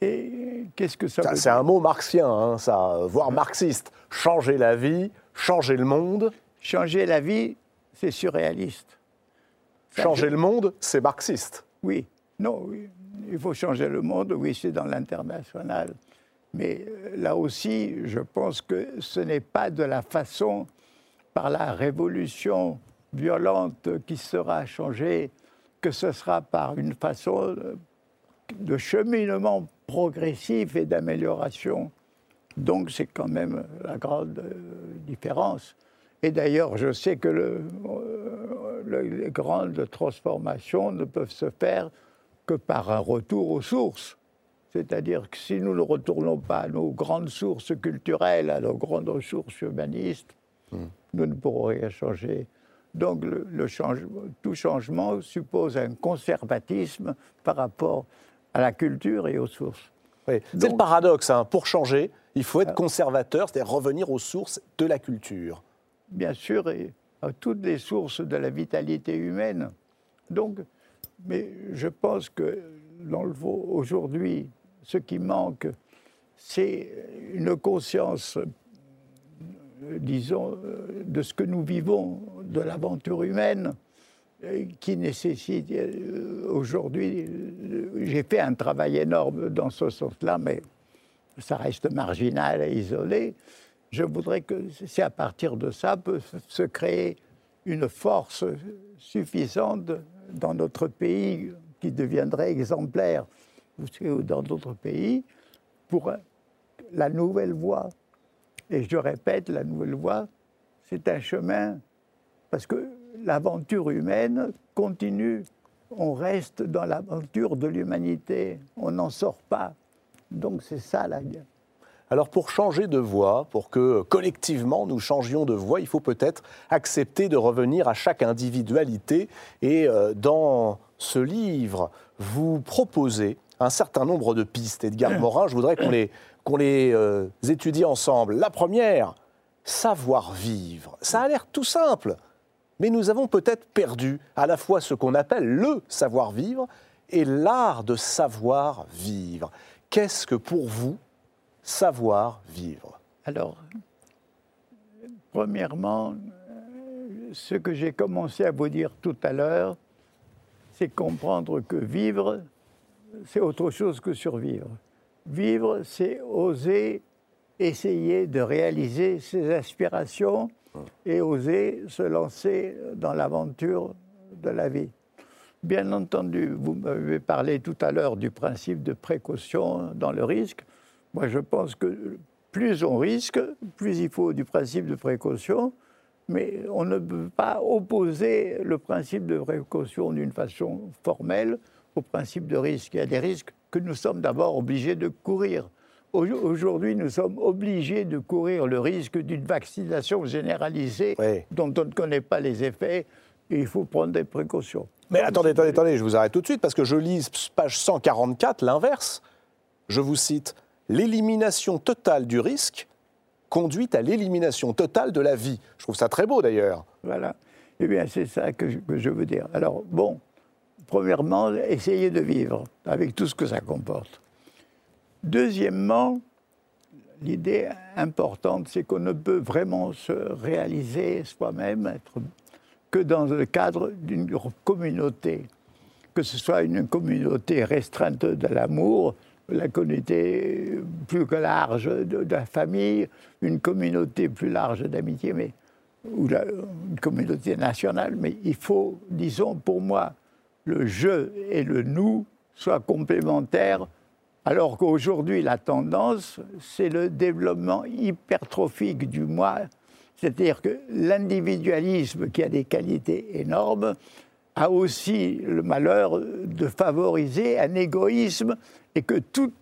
Speaker 2: Et qu'est-ce que ça, veut
Speaker 1: C'est un mot marxien, hein, ça, voire marxiste. Changer la vie, changer le monde.
Speaker 2: Changer la vie, c'est surréaliste.
Speaker 1: Changer le monde, c'est marxiste.
Speaker 2: Oui, non, oui. il faut changer le monde, oui, c'est dans l'international. Mais euh, là aussi, je pense que ce n'est pas de la façon, par la révolution violente qui sera changée, que ce sera par une façon de cheminement progressif et d'amélioration. Donc c'est quand même la grande euh, différence. Et d'ailleurs, je sais que le, euh, les grandes transformations ne peuvent se faire que par un retour aux sources. C'est-à-dire que si nous ne retournons pas à nos grandes sources culturelles, à nos grandes sources humanistes, hmm. nous ne pourrons rien changer. Donc le, tout changement suppose un conservatisme par rapport à la culture et aux sources.
Speaker 1: C'est le paradoxe. Hein. Pour changer, il faut être euh, conservateur, c'est-à-dire revenir aux sources de la culture.
Speaker 2: Bien sûr, et à toutes les sources de la vitalité humaine. Donc, mais je pense que aujourd'hui, ce qui manque, c'est une conscience disons, euh, de ce que nous vivons, de l'aventure humaine, euh, qui nécessite euh, aujourd'hui. J'ai fait un travail énorme dans ce sens-là, mais ça reste marginal et isolé. Je voudrais que c'est à partir de ça peut se créer une force suffisante dans notre pays qui deviendrait exemplaire ou dans d'autres pays pour la nouvelle voie et je répète, la nouvelle voie, c'est un chemin, parce que l'aventure humaine continue. On reste dans l'aventure de l'humanité, on n'en sort pas. Donc c'est ça la guerre.
Speaker 1: Alors pour changer de voie, pour que collectivement nous changions de voie, il faut peut-être accepter de revenir à chaque individualité. Et euh, dans ce livre, vous proposez un certain nombre de pistes. Edgar Morin, je voudrais qu'on les, qu'on les euh, étudie ensemble. La première, savoir vivre. Ça a l'air tout simple, mais nous avons peut-être perdu à la fois ce qu'on appelle le savoir vivre et l'art de savoir vivre. Qu'est-ce que pour vous savoir vivre?
Speaker 2: Alors, premièrement, ce que j'ai commencé à vous dire tout à l'heure, c'est comprendre que vivre, c'est autre chose que survivre. Vivre, c'est oser essayer de réaliser ses aspirations et oser se lancer dans l'aventure de la vie. Bien entendu, vous m'avez parlé tout à l'heure du principe de précaution dans le risque. Moi, je pense que plus on risque, plus il faut du principe de précaution, mais on ne peut pas opposer le principe de précaution d'une façon formelle au principe de risque. Il y a des risques que nous sommes d'abord obligés de courir. Aujourd'hui, nous sommes obligés de courir le risque d'une vaccination généralisée dont on ne connaît pas les effets et il faut prendre des précautions.
Speaker 1: Mais attendez, attendez, attendez, je vous arrête tout de suite parce que je lis page 144, l'inverse. Je vous cite L'élimination totale du risque conduit à l'élimination totale de la vie. Je trouve ça très beau d'ailleurs.
Speaker 2: Voilà. Eh bien, c'est ça que je, que je veux dire. Alors, bon, premièrement, essayer de vivre avec tout ce que ça comporte. Deuxièmement, l'idée importante, c'est qu'on ne peut vraiment se réaliser soi-même que dans le cadre d'une communauté, que ce soit une communauté restreinte de l'amour, la communauté plus que large de, la famille, une communauté plus large d'amitié, mais ou une communauté nationale. Mais il faut, disons, pour moi, le je et le nous soient complémentaires alors qu'aujourd'hui, la tendance, c'est le développement hypertrophique du moi, c'est-à-dire que l'individualisme, qui a des qualités énormes, a aussi le malheur de favoriser un égoïsme et que toute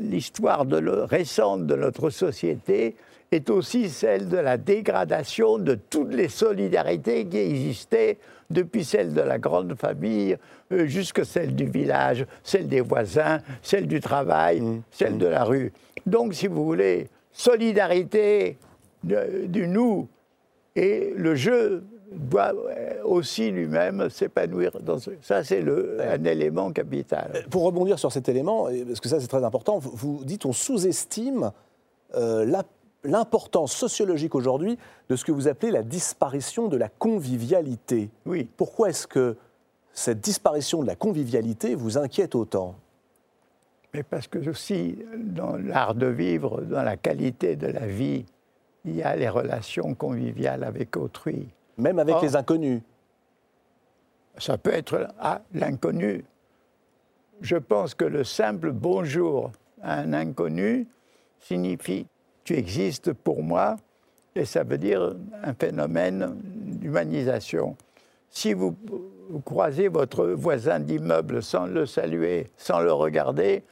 Speaker 2: l'histoire récente de notre société est aussi celle de la dégradation de toutes les solidarités qui existaient depuis celle de la grande famille euh, jusqu'à celle du village, celle des voisins, celle du travail, mmh. celle mmh. de la rue. Donc, si vous voulez, solidarité du nous et le jeu doit euh, aussi lui-même s'épanouir dans ce... Ça, c'est un élément capital. Euh,
Speaker 1: pour rebondir sur cet élément, parce que ça, c'est très important, vous dites on sous-estime l'importance sociologique aujourd'hui de ce que vous appelez la disparition de la convivialité.
Speaker 2: Oui.
Speaker 1: Pourquoi est-ce que cette disparition de la convivialité vous inquiète autant?
Speaker 2: Mais parce que aussi, dans l'art de vivre, dans la qualité de la vie, il y a les relations conviviales avec autrui.
Speaker 1: Même avec les inconnus
Speaker 2: Ça peut être ah, l'inconnu. Je pense que le simple bonjour à un inconnu signifie tu existes pour moi, et ça veut dire un phénomène d'humanisation. Si vous, croisez votre voisin d'immeuble sans le saluer, sans le regarder,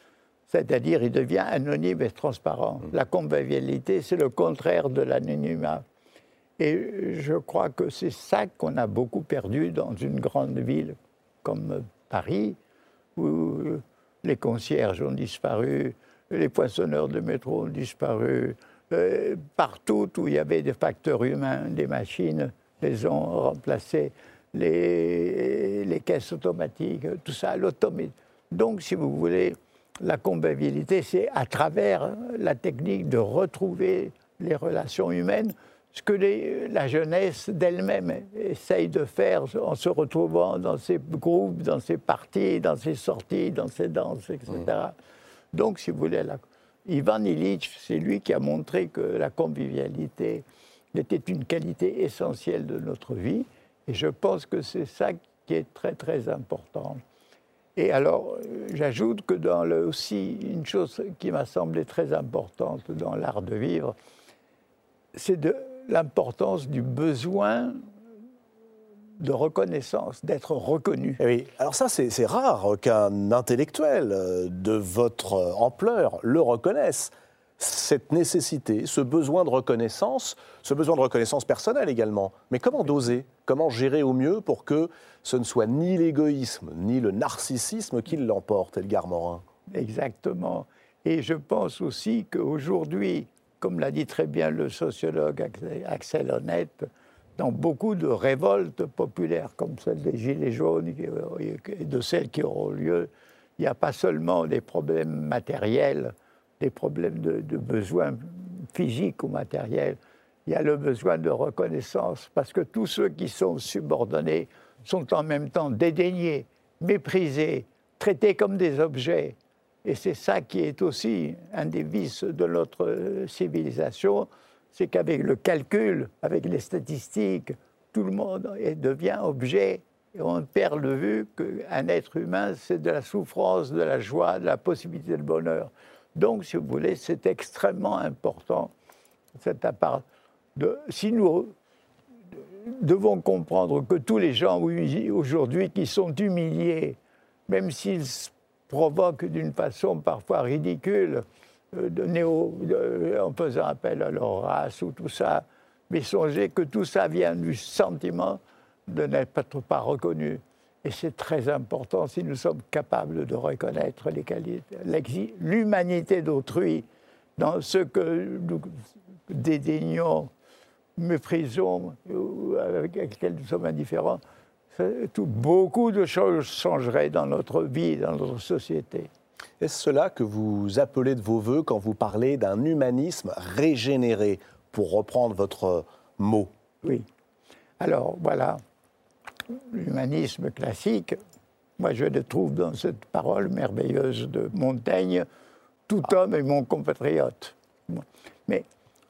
Speaker 2: c'est-à-dire il devient anonyme et transparent. Mmh. La convivialité, c'est le contraire de l'anonymat. Et je crois que c'est ça qu'on a beaucoup perdu dans une grande ville comme Paris, où les concierges ont disparu, les poissonneurs de métro ont disparu. Euh, partout où il y avait des facteurs humains, des machines, les ont remplacés. Les, les caisses automatiques, tout ça, l'automate. Donc, si vous voulez, la convivialité, c'est à travers la technique de retrouver les relations humaines, ce que la jeunesse d'elle-même essaye de faire en se retrouvant dans ses groupes, dans ses parties, dans ses sorties, dans ses danses, etc. Donc, si vous voulez, Ivan Illich, c'est lui qui a montré que la convivialité était une qualité essentielle de notre vie. Et je pense que c'est ça qui est très, très important. Et alors, j'ajoute que dans le, aussi, une chose qui m'a semblé très importante dans l'art de vivre, c'est de l'importance du besoin de reconnaissance, d'être reconnu.
Speaker 1: Eh oui, alors ça c'est rare qu'un intellectuel euh, de votre ampleur le reconnaisse. Cette nécessité, ce besoin de reconnaissance, ce besoin de reconnaissance personnelle également. Mais comment doser? Comment gérer au mieux pour que ce ne soit ni l'égoïsme, ni le narcissisme qui l'emporte, Elgar Morin?
Speaker 2: Exactement. Et je pense aussi qu'aujourd'hui, comme l'a dit très bien le sociologue Axel Honnête, dans beaucoup de révoltes populaires, comme celle des Gilets jaunes et de celles qui auront lieu, il n'y a pas seulement des problèmes matériels, des problèmes de, besoins physiques ou matériels, il y a le besoin de reconnaissance, parce que tous ceux qui sont subordonnés sont en même temps dédaignés, méprisés, traités comme des objets. Et c'est ça qui est aussi un des vices de notre civilisation, c'est qu'avec le calcul, avec les statistiques, tout le monde devient objet et on perd le vue qu'un être humain, c'est de la souffrance, de la joie, de la possibilité de bonheur. Donc, si vous voulez, c'est extrêmement important, de, si nous devons comprendre que tous les gens aujourd'hui qui sont humiliés, même s'ils provoquent d'une façon parfois ridicule, de néo, en faisant appel à leur race ou tout ça, mais songez que tout ça vient du sentiment de n'être pas reconnu. Et c'est très important si nous sommes capables de reconnaître l'humanité d'autrui dans ce que nous dédaignons, méprisons, avec lesquels nous sommes indifférents. Tout, beaucoup de choses changeraient dans notre vie, dans notre société.
Speaker 1: Est-ce cela que vous appelez de vos voeux quand vous parlez d'un humanisme régénéré, pour reprendre votre mot?
Speaker 2: Oui. Alors voilà, l'humanisme classique, moi je le trouve dans cette parole merveilleuse de Montaigne, tout ah. homme est mon compatriote. Mais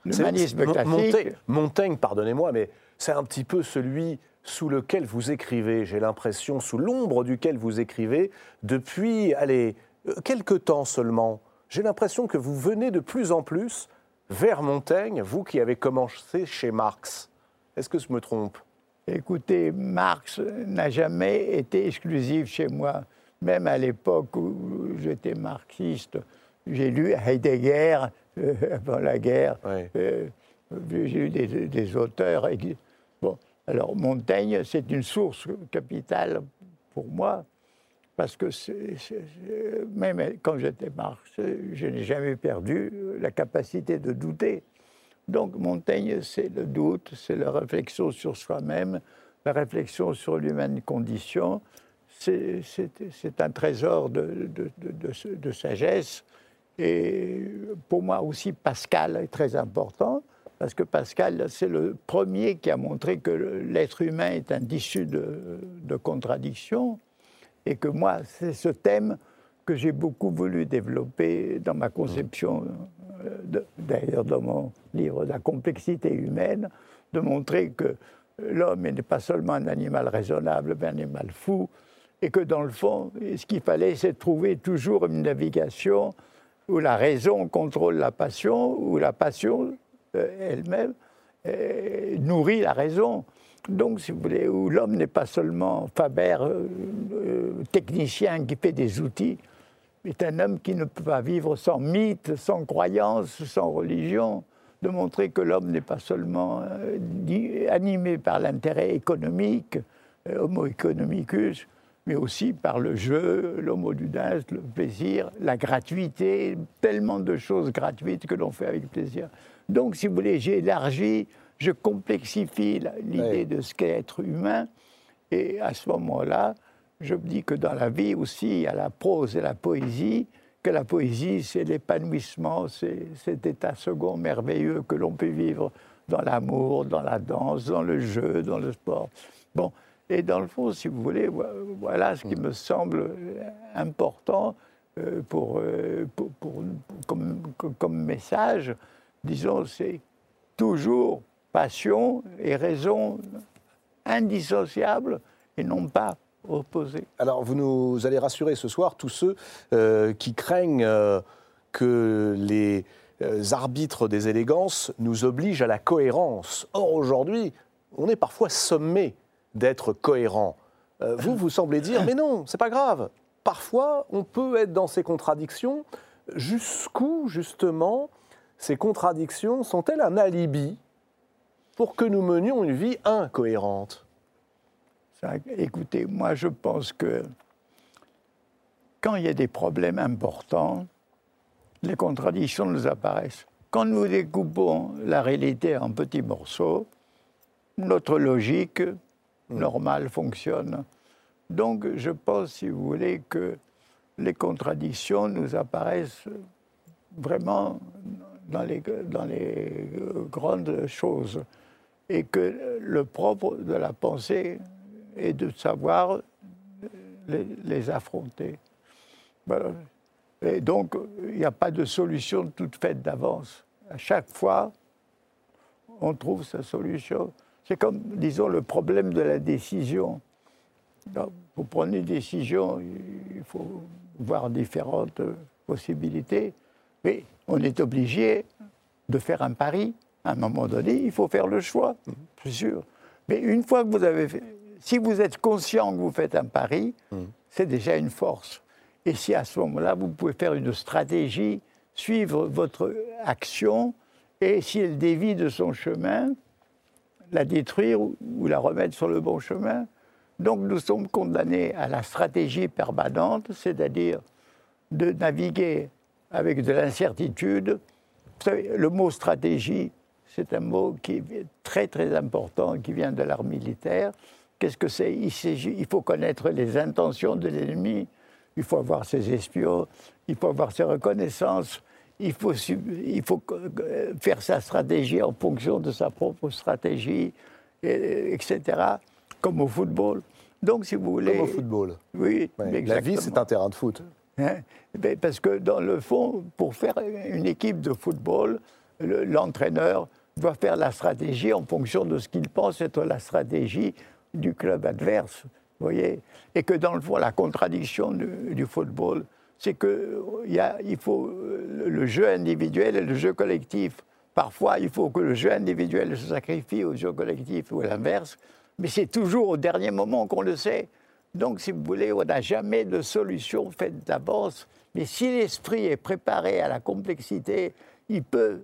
Speaker 2: l'humanisme classique...
Speaker 1: Montaigne, pardonnez-moi, mais c'est un petit peu celui sous lequel vous écrivez, j'ai l'impression, sous l'ombre duquel vous écrivez, depuis, allez, euh, quelques temps seulement. J'ai l'impression que vous venez de plus en plus vers Montaigne, vous qui avez commencé chez Marx. Est-ce que je me trompe?
Speaker 2: Écoutez, Marx n'a jamais été exclusif chez moi. Même à l'époque où j'étais marxiste, j'ai lu Heidegger euh, avant la guerre. Euh, j'ai lu des, auteurs. Bon, alors Montaigne, c'est une source capitale pour moi. Parce que même quand j'étais Marx, je n'ai jamais perdu la capacité de douter. Donc Montaigne, c'est le doute, c'est la réflexion sur soi-même, la réflexion sur l'humaine condition. C'est un trésor de, de, sagesse. Et pour moi aussi, Pascal est très important, parce que Pascal, c'est le premier qui a montré que l'être humain est un tissu de, contradictions, et que moi, c'est ce thème que j'ai beaucoup voulu développer dans ma conception d'ailleurs dans mon livre La complexité humaine, de montrer que l'homme n'est pas seulement un animal raisonnable, mais un animal fou, et que dans le fond, ce qu'il fallait, c'est trouver toujours une navigation où la raison contrôle la passion, où la passion euh, elle-même euh, nourrit la raison. Donc, si vous voulez, où l'homme n'est pas seulement Faber, euh, technicien qui fait des outils, est un homme qui ne peut pas vivre sans mythe, sans croyance, sans religion, de montrer que l'homme n'est pas seulement euh, animé par l'intérêt économique, euh, homo economicus, mais aussi par le jeu, l'homo ludens, le plaisir, la gratuité, tellement de choses gratuites que l'on fait avec plaisir. Donc, si vous voulez, j'ai élargi, je complexifie l'idée de ce qu'est être humain, et à ce moment-là, je me dis que dans la vie aussi, il y a la prose et la poésie, que la poésie, c'est l'épanouissement, c'est cet état second merveilleux que l'on peut vivre dans l'amour, dans la danse, dans le jeu, dans le sport. Bon, et dans le fond, si vous voulez, voilà ce qui me semble important euh, pour, euh, pour, comme, comme message. Disons, c'est toujours passion et raison indissociables et non pas
Speaker 1: alors, vous nous allez rassurer ce soir tous ceux euh, qui craignent euh, que les euh, arbitres des élégances nous obligent à la cohérence. Or, aujourd'hui, on est parfois sommé d'être cohérent. vous, vous semblez dire, mais non, c'est pas grave. Parfois, on peut être dans ces contradictions. Jusqu'où, justement, ces contradictions sont-elles un alibi pour que nous menions une vie incohérente
Speaker 2: écoutez, moi je pense que quand il y a des problèmes importants, les contradictions nous apparaissent. Quand nous découpons la réalité en petits morceaux, notre logique normale fonctionne. Donc je pense, si vous voulez, que les contradictions nous apparaissent vraiment dans les grandes choses et que le propre de la pensée et de savoir les, affronter. Et donc, il n'y a pas de solution toute faite d'avance. À chaque fois, on trouve sa solution. C'est comme, disons, le problème de la décision. Pour prendre une décision, il faut voir différentes possibilités, mais on est obligé de faire un pari. À un moment donné, il faut faire le choix, c'est sûr. Mais une fois que vous avez fait, si vous êtes conscient que vous faites un pari, c'est déjà une force. Et si à ce moment-là, vous pouvez faire une stratégie, suivre votre action, et si elle dévie de son chemin, la détruire ou, la remettre sur le bon chemin. Donc nous sommes condamnés à la stratégie permanente, c'est-à-dire de naviguer avec de l'incertitude. Vous savez, le mot stratégie, c'est un mot qui est très très important, qui vient de l'art militaire. Qu'est-ce que c'est? Il, faut connaître les intentions de l'ennemi, il faut avoir ses espions, il faut avoir ses reconnaissances, il faut, il faut faire sa stratégie en fonction de sa propre stratégie, etc., comme au football.
Speaker 1: Donc, si vous voulez. Comme au football.
Speaker 2: Oui,
Speaker 1: La vie, c'est un terrain de foot.
Speaker 2: Hein? Parce que, dans le fond, pour faire une équipe de football, l'entraîneur doit faire la stratégie en fonction de ce qu'il pense être la stratégie du club adverse. Voyez Et que, dans le fond, la contradiction du football, c'est qu'il faut le jeu individuel et le jeu collectif. Parfois, il faut que le jeu individuel se sacrifie au jeu collectif ou l'inverse, mais c'est toujours au dernier moment qu'on le sait. Donc, si vous voulez, on n'a jamais de solution faite d'avance. Mais si l'esprit est préparé à la complexité, il peut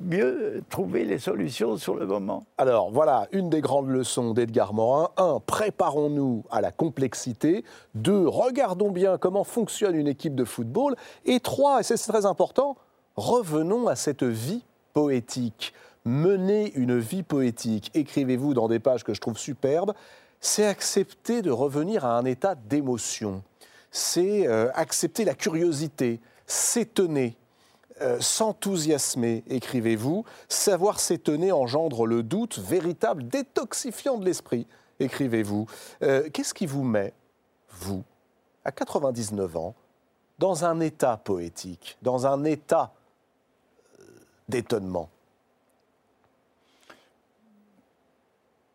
Speaker 2: mieux trouver les solutions sur le moment.
Speaker 1: Alors voilà, une des grandes leçons d'Edgar Morin. Un, préparons-nous à la complexité. Deux, regardons bien comment fonctionne une équipe de football. Et trois, et c'est très important, revenons à cette vie poétique. Mener une vie poétique, écrivez-vous dans des pages que je trouve superbes, c'est accepter de revenir à un état d'émotion. C'est euh, accepter la curiosité, s'étonner, euh, s'enthousiasmer, écrivez-vous. Savoir s'étonner engendre le doute, véritable détoxifiant de l'esprit, écrivez-vous. Euh, qu'est-ce qui vous met, vous, à 99 ans, dans un état poétique, dans un état euh, d'étonnement?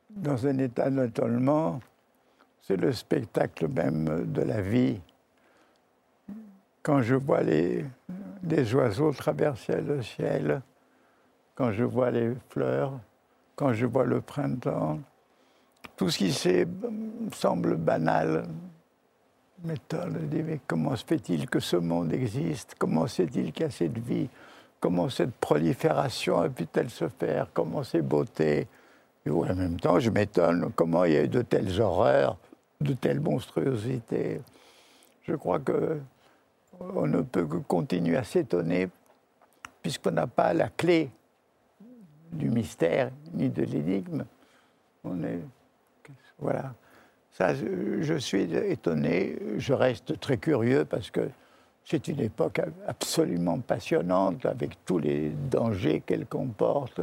Speaker 2: Dans un état d'étonnement, c'est le spectacle même de la vie. Quand je vois les, des oiseaux traverser le ciel, quand je vois les fleurs, quand je vois le printemps, tout ce qui semble banal m'étonne. Mais comment se fait-il que ce monde existe? Comment se fait-il qu'il y a cette vie? Comment cette prolifération a pu-t-elle se faire? Comment ces beautés? Et en même temps, je m'étonne comment il y a eu de telles horreurs, de telles monstruosités. Je crois que on ne peut que continuer à s'étonner puisqu'on n'a pas la clé du mystère ni de l'énigme. Voilà. Je suis étonné, je reste très curieux parce que c'est une époque absolument passionnante avec tous les dangers qu'elle comporte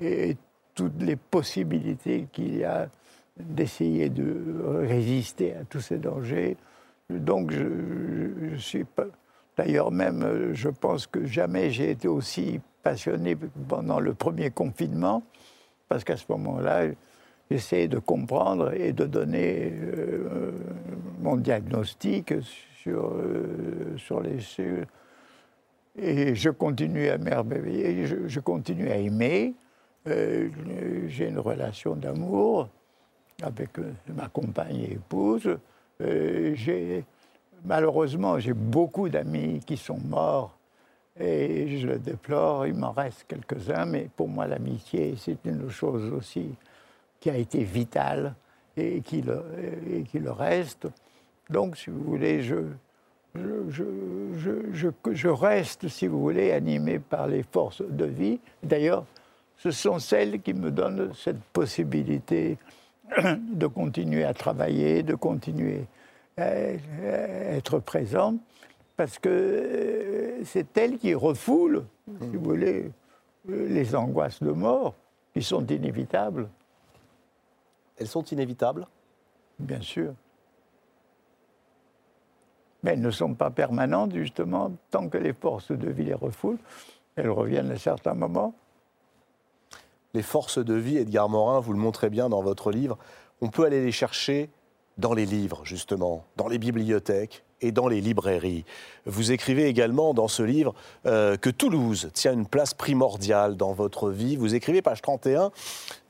Speaker 2: et toutes les possibilités qu'il y a d'essayer de résister à tous ces dangers. Donc, je, suis pas. D'ailleurs, même, je pense que jamais j'ai été aussi passionné pendant le premier confinement, parce qu'à ce moment-là, j'essayais de comprendre et de donner euh, mon diagnostic sur, euh, sur les. et je continue à m'émerveiller, je, continue à aimer. Euh, j'ai une relation d'amour avec ma compagne et épouse. Euh, malheureusement, j'ai beaucoup d'amis qui sont morts et je le déplore. Il m'en reste quelques-uns, mais pour moi, l'amitié, c'est une chose aussi qui a été vitale et qui le, et qui le reste. Donc, si vous voulez, je, je, je, je, reste, si vous voulez, animé par les forces de vie. D'ailleurs, ce sont celles qui me donnent cette possibilité de continuer à travailler, de continuer à être présent, parce que euh, c'est elle qui refoule, si vous voulez, les angoisses de mort, qui sont inévitables.
Speaker 1: Elles sont inévitables?
Speaker 2: Bien sûr. Mais elles ne sont pas permanentes, justement, tant que les forces de vie les refoulent. Elles reviennent à certains moments.
Speaker 1: Les forces de vie, Edgar Morin, vous le montrez bien dans votre livre, on peut aller les chercher dans les livres, justement, dans les bibliothèques et dans les librairies. Vous écrivez également dans ce livre euh, que Toulouse tient une place primordiale dans votre vie. Vous écrivez, page 31,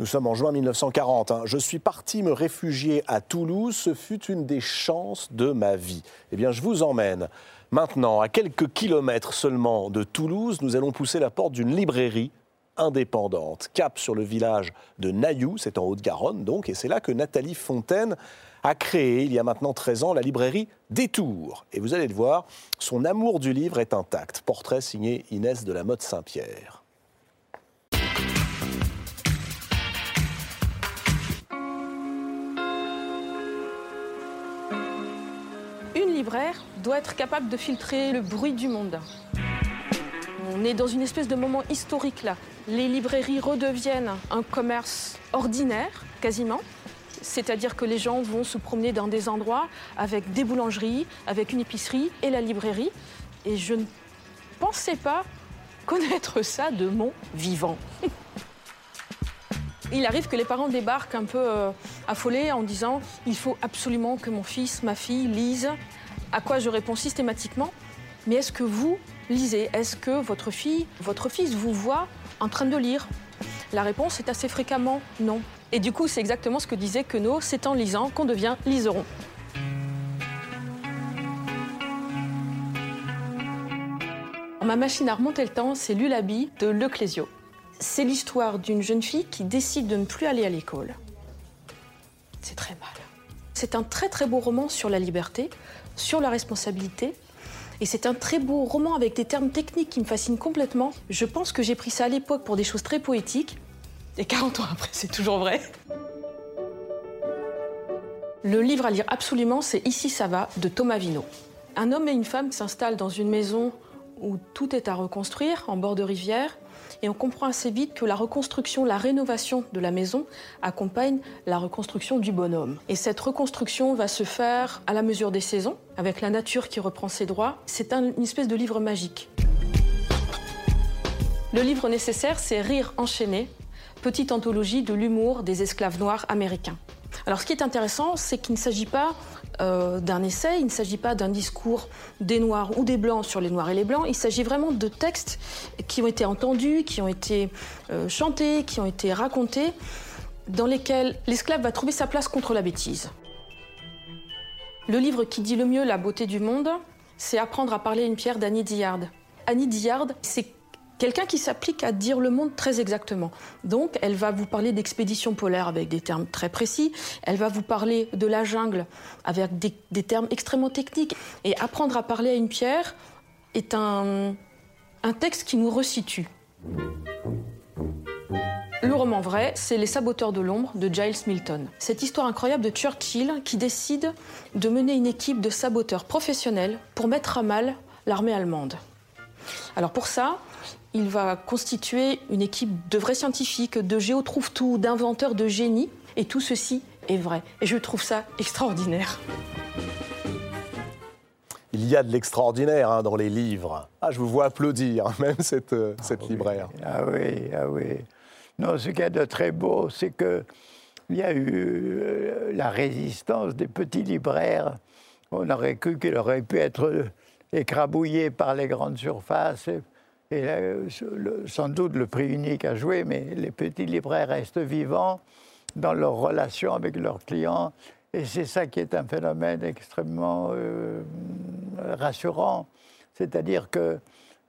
Speaker 1: nous sommes en juin 1940, hein. je suis parti me réfugier à Toulouse, ce fut une des chances de ma vie. Eh bien, je vous emmène. Maintenant, à quelques kilomètres seulement de Toulouse, nous allons pousser la porte d'une librairie indépendante. Cap sur le village de Nailloux, c'est en Haute-Garonne donc, et c'est là que Nathalie Fontaine a créé, il y a maintenant 13 ans, la librairie Détour. Et vous allez le voir, son amour du livre est intact. Portrait signé Inès de la Motte Saint-Pierre.
Speaker 5: Une libraire doit être capable de filtrer le bruit du monde. On est dans une espèce de moment historique là. Les librairies redeviennent un commerce ordinaire, quasiment. C'est-à-dire que les gens vont se promener dans des endroits avec des boulangeries, avec une épicerie et la librairie. Et je ne pensais pas connaître ça de mon vivant. Il arrive que les parents débarquent un peu euh, affolés en disant il faut absolument que mon fils, ma fille lisent. À quoi je réponds systématiquement mais est-ce que vous lisez? Est-ce que votre fille, votre fils vous voit en train de lire? La réponse est assez fréquemment non. Et du coup, c'est exactement ce que disait Queneau, c'est en lisant qu'on devient liseron. Ma machine à remonter le temps, c'est Lulabi de Leclésio. C'est l'histoire d'une jeune fille qui décide de ne plus aller à l'école. C'est très mal. C'est un très très beau roman sur la liberté, sur la responsabilité. Et c'est un très beau roman avec des termes techniques qui me fascinent complètement. Je pense que j'ai pris ça à l'époque pour des choses très poétiques. Et 40 ans après, c'est toujours vrai. Le livre à lire absolument, c'est Ici ça va de Thomas Vino. Un homme et une femme s'installent dans une maison où tout est à reconstruire, en bord de rivière, et on comprend assez vite que la reconstruction, la rénovation de la maison accompagne la reconstruction du bonhomme. Et cette reconstruction va se faire à la mesure des saisons, avec la nature qui reprend ses droits. C'est une espèce de livre magique. Le livre nécessaire, c'est Rire enchaîné petite anthologie de l'humour des esclaves noirs américains. Alors ce qui est intéressant, c'est qu'il ne s'agit pas euh, d'un essai, il ne s'agit pas d'un discours des Noirs ou des Blancs sur les Noirs et les Blancs, il s'agit vraiment de textes qui ont été entendus, qui ont été euh, chantés, qui ont été racontés, dans lesquels l'esclave va trouver sa place contre la bêtise. Le livre qui dit le mieux la beauté du monde, c'est Apprendre à parler une pierre d'Annie Dillard. Annie Dillard, c'est quelqu'un qui s'applique à dire le monde très exactement. Donc, elle va vous parler d'expédition polaire avec des termes très précis. Elle va vous parler de la jungle avec des, termes extrêmement techniques. Et apprendre à parler à une pierre est un, texte qui nous resitue. Le roman vrai, c'est Les saboteurs de l'ombre de Giles Milton. Cette histoire incroyable de Churchill qui décide de mener une équipe de saboteurs professionnels pour mettre à mal l'armée allemande. Alors pour ça, il va constituer une équipe de vrais scientifiques, de géotrouve-tout, d'inventeurs de génie. Et tout ceci est vrai. Et je trouve ça extraordinaire.
Speaker 1: Il y a de l'extraordinaire hein, dans les livres. Ah, je vous vois applaudir, même cette, euh, cette
Speaker 2: ah
Speaker 1: libraire.
Speaker 2: Ah oui, ah oui. Non, ce qu'il y a de très beau, c'est que il y a eu euh, la résistance des petits libraires. On aurait cru qu'il aurait pu être écrabouillé par les grandes surfaces et sans doute le prix unique à jouer, mais les petits libraires restent vivants dans leur relation avec leurs clients. Et c'est ça qui est un phénomène extrêmement euh, rassurant. C'est-à-dire que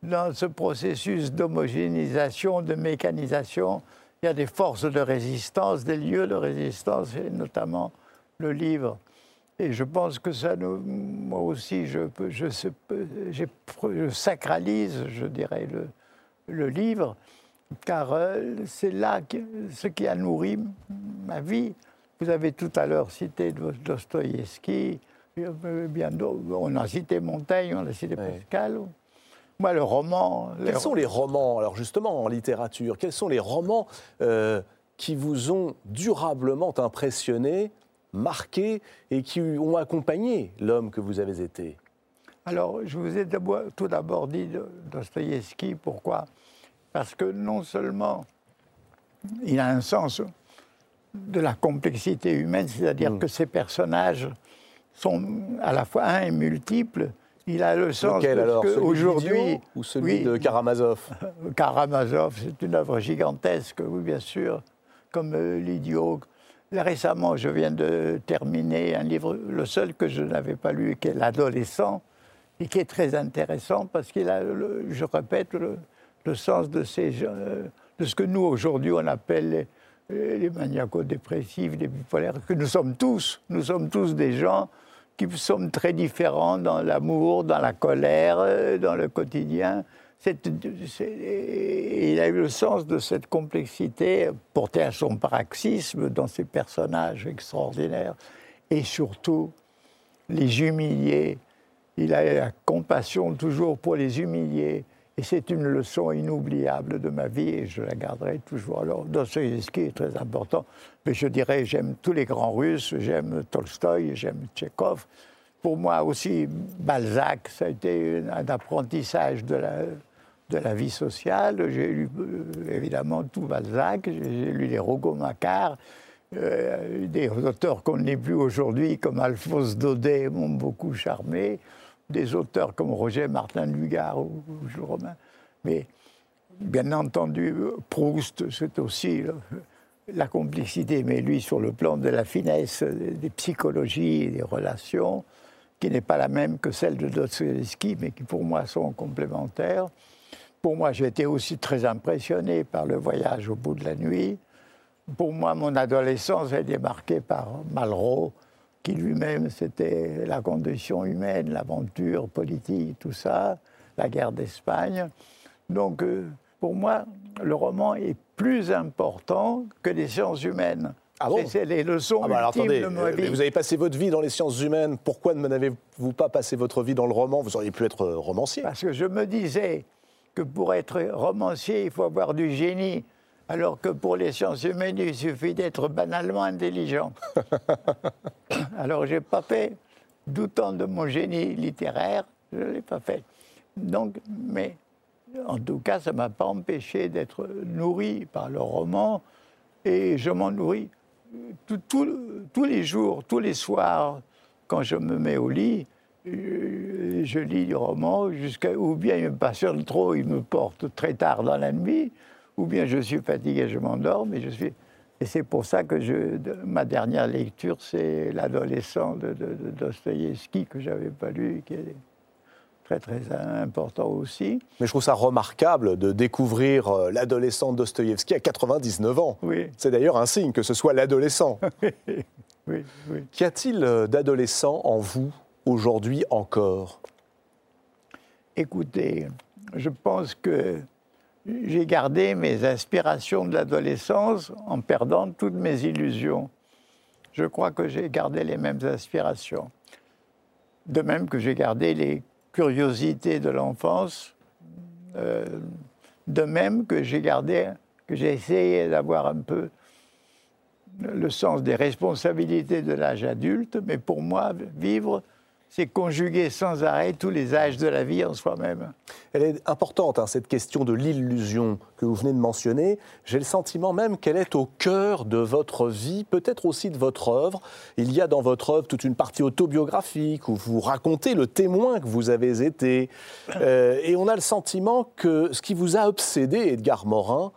Speaker 2: dans ce processus d'homogénéisation, de mécanisation, il y a des forces de résistance, des lieux de résistance, et notamment le livre. Et je pense que ça, moi aussi, je, je, je, sacralise, je dirais, le, le livre, car euh, c'est là que, ce qui a nourri ma vie. Vous avez tout à l'heure cité Dostoïevski, euh, bien on a cité Montaigne, on a cité Pascal. Moi, le roman.
Speaker 1: Quels sont les romans, alors justement, en littérature, quels sont les romans euh, qui vous ont durablement impressionné marqués et qui ont accompagné l'homme que vous avez été
Speaker 2: Alors, je vous ai tout d'abord dit Dostoïevski, pourquoi? Parce que non seulement il a un sens de la complexité humaine, c'est-à-dire mm. que ces personnages sont à la fois un et multiples. Il a le sens
Speaker 1: Lequel,
Speaker 2: de
Speaker 1: aujourd'hui ou celui de Karamazov?
Speaker 2: Karamazov, c'est une œuvre gigantesque, oui bien sûr, comme euh, l'idiot. Récemment, je viens de terminer un livre, le seul que je n'avais pas lu, qui est L'adolescent, et qui est très intéressant parce qu'il a, je répète, le, sens de, ces, de ce que nous aujourd'hui on appelle les, les maniaco-dépressifs, les bipolaires, que nous sommes tous. Nous sommes tous des gens qui sommes très différents dans l'amour, dans la colère, euh, dans le quotidien. Il a eu le sens de cette complexité portée à son paroxysme dans ses personnages extraordinaires. Et surtout, les humilier. Il a la compassion toujours pour les humilier. Et c'est une leçon inoubliable de ma vie et je la garderai toujours. Alors, Dostoïevski est très important, mais je dirais, j'aime tous les grands Russes, j'aime Tolstoï, j'aime Tchekhov. Pour moi aussi, Balzac, ça a été un apprentissage de la, de la vie sociale. J'ai lu euh, évidemment tout Balzac, j'ai lu les Rougon-Macquart. Euh, des auteurs qu'on n'est plus aujourd'hui, comme Alphonse Daudet, m'ont beaucoup charmé des auteurs comme Roger Martin Lugard ou, Jules Romain. Mais bien entendu, Proust, c'est aussi la complicité, mais lui sur le plan de la finesse, des psychologies et des relations, qui n'est pas la même que celle de Dostoevsky, mais qui pour moi sont complémentaires. Pour moi, j'ai été aussi très impressionné par le voyage au bout de la nuit. Pour moi, mon adolescence a été marquée par Malraux, qui lui-même, c'était la condition humaine, l'aventure politique, tout ça, la guerre d'Espagne. Donc, euh, pour moi, le roman est plus important que les sciences humaines.
Speaker 1: Ah bon?
Speaker 2: C'est les leçons ah bah ultimes de ma vie.
Speaker 1: Vous avez passé votre vie dans les sciences humaines. Pourquoi ne n'avez-vous pas passé votre vie dans le roman? Vous auriez pu être romancier.
Speaker 2: Parce que je me disais que pour être romancier, il faut avoir du génie alors que pour les sciences humaines, il suffit d'être banalement intelligent. alors j'ai pas fait, doutant de mon génie littéraire, je ne l'ai pas fait. Donc, mais en tout cas, ça ne m'a pas empêché d'être nourri par le roman, et je m'en nourris tous les jours, tous les soirs, quand je me mets au lit, je lis du roman, jusqu'à, ou bien il me passionne trop, il me porte très tard dans la nuit, ou bien je suis fatigué, je m'endors, mais je suis. Et c'est pour ça que je, ma dernière lecture, c'est L'adolescent de, de, de Dostoïevski, que je n'avais pas lu, qui est très très important aussi.
Speaker 1: Mais je trouve ça remarquable de découvrir euh, l'adolescent de Dostoïevski à 99 ans.
Speaker 2: Oui.
Speaker 1: C'est d'ailleurs un signe que ce soit l'adolescent.
Speaker 2: oui, oui.
Speaker 1: Qu'y a-t-il euh, d'adolescent en vous? Aujourd'hui encore
Speaker 2: Écoutez, je pense que j'ai gardé mes inspirations de l'adolescence en perdant toutes mes illusions. Je crois que j'ai gardé les mêmes inspirations. De même que j'ai gardé les curiosités de l'enfance, euh, de même que j'ai gardé, que j'ai essayé d'avoir un peu le sens des responsabilités de l'âge adulte, mais pour moi, vivre c'est conjuguer sans arrêt tous les âges de la vie en soi-même.
Speaker 1: Elle est importante, hein, cette question de l'illusion que vous venez de mentionner. J'ai le sentiment même qu'elle est au cœur de votre vie, peut-être aussi de votre œuvre. Il y a dans votre œuvre toute une partie autobiographique où vous racontez le témoin que vous avez été. Euh, et on a le sentiment que ce qui vous a obsédé, Edgar Morin,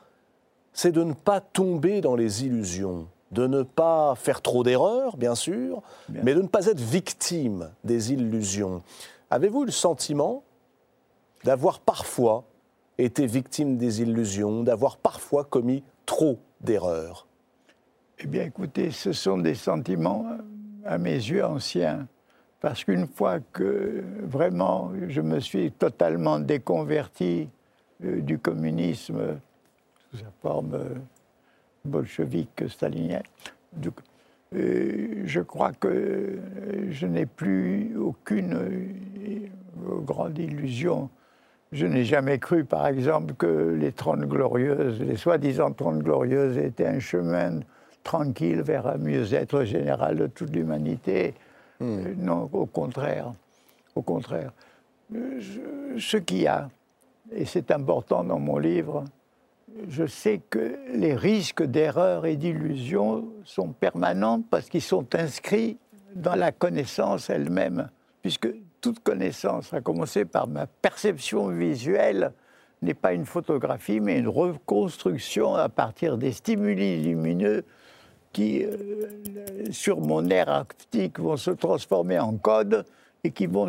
Speaker 1: c'est de ne pas tomber dans les illusions de ne pas faire trop d'erreurs, bien sûr, mais de ne pas être victime des illusions. Avez-vous le sentiment d'avoir parfois été victime des illusions, d'avoir parfois commis trop d'erreurs?
Speaker 2: Eh bien, écoutez, ce sont des sentiments, à mes yeux, anciens. Parce qu'une fois que vraiment je me suis totalement déconverti euh, du communisme sous sa forme euh, bolchevique stalinien. Euh, je crois que je n'ai plus aucune euh, grande illusion. Je n'ai jamais cru, par exemple, que les Trente Glorieuses, les soi-disant Trente Glorieuses, étaient un chemin tranquille vers un mieux-être général de toute l'humanité. Hmm. Euh, non, au contraire. Au contraire. ce qu'il y a, et c'est important dans mon livre, je sais que les risques d'erreur et d'illusion sont permanents parce qu'ils sont inscrits dans la connaissance elle-même, puisque toute connaissance, à commencer par ma perception visuelle, n'est pas une photographie, mais une reconstruction à partir des stimuli lumineux qui, euh, sur mon air optique, vont se transformer en code et qui vont,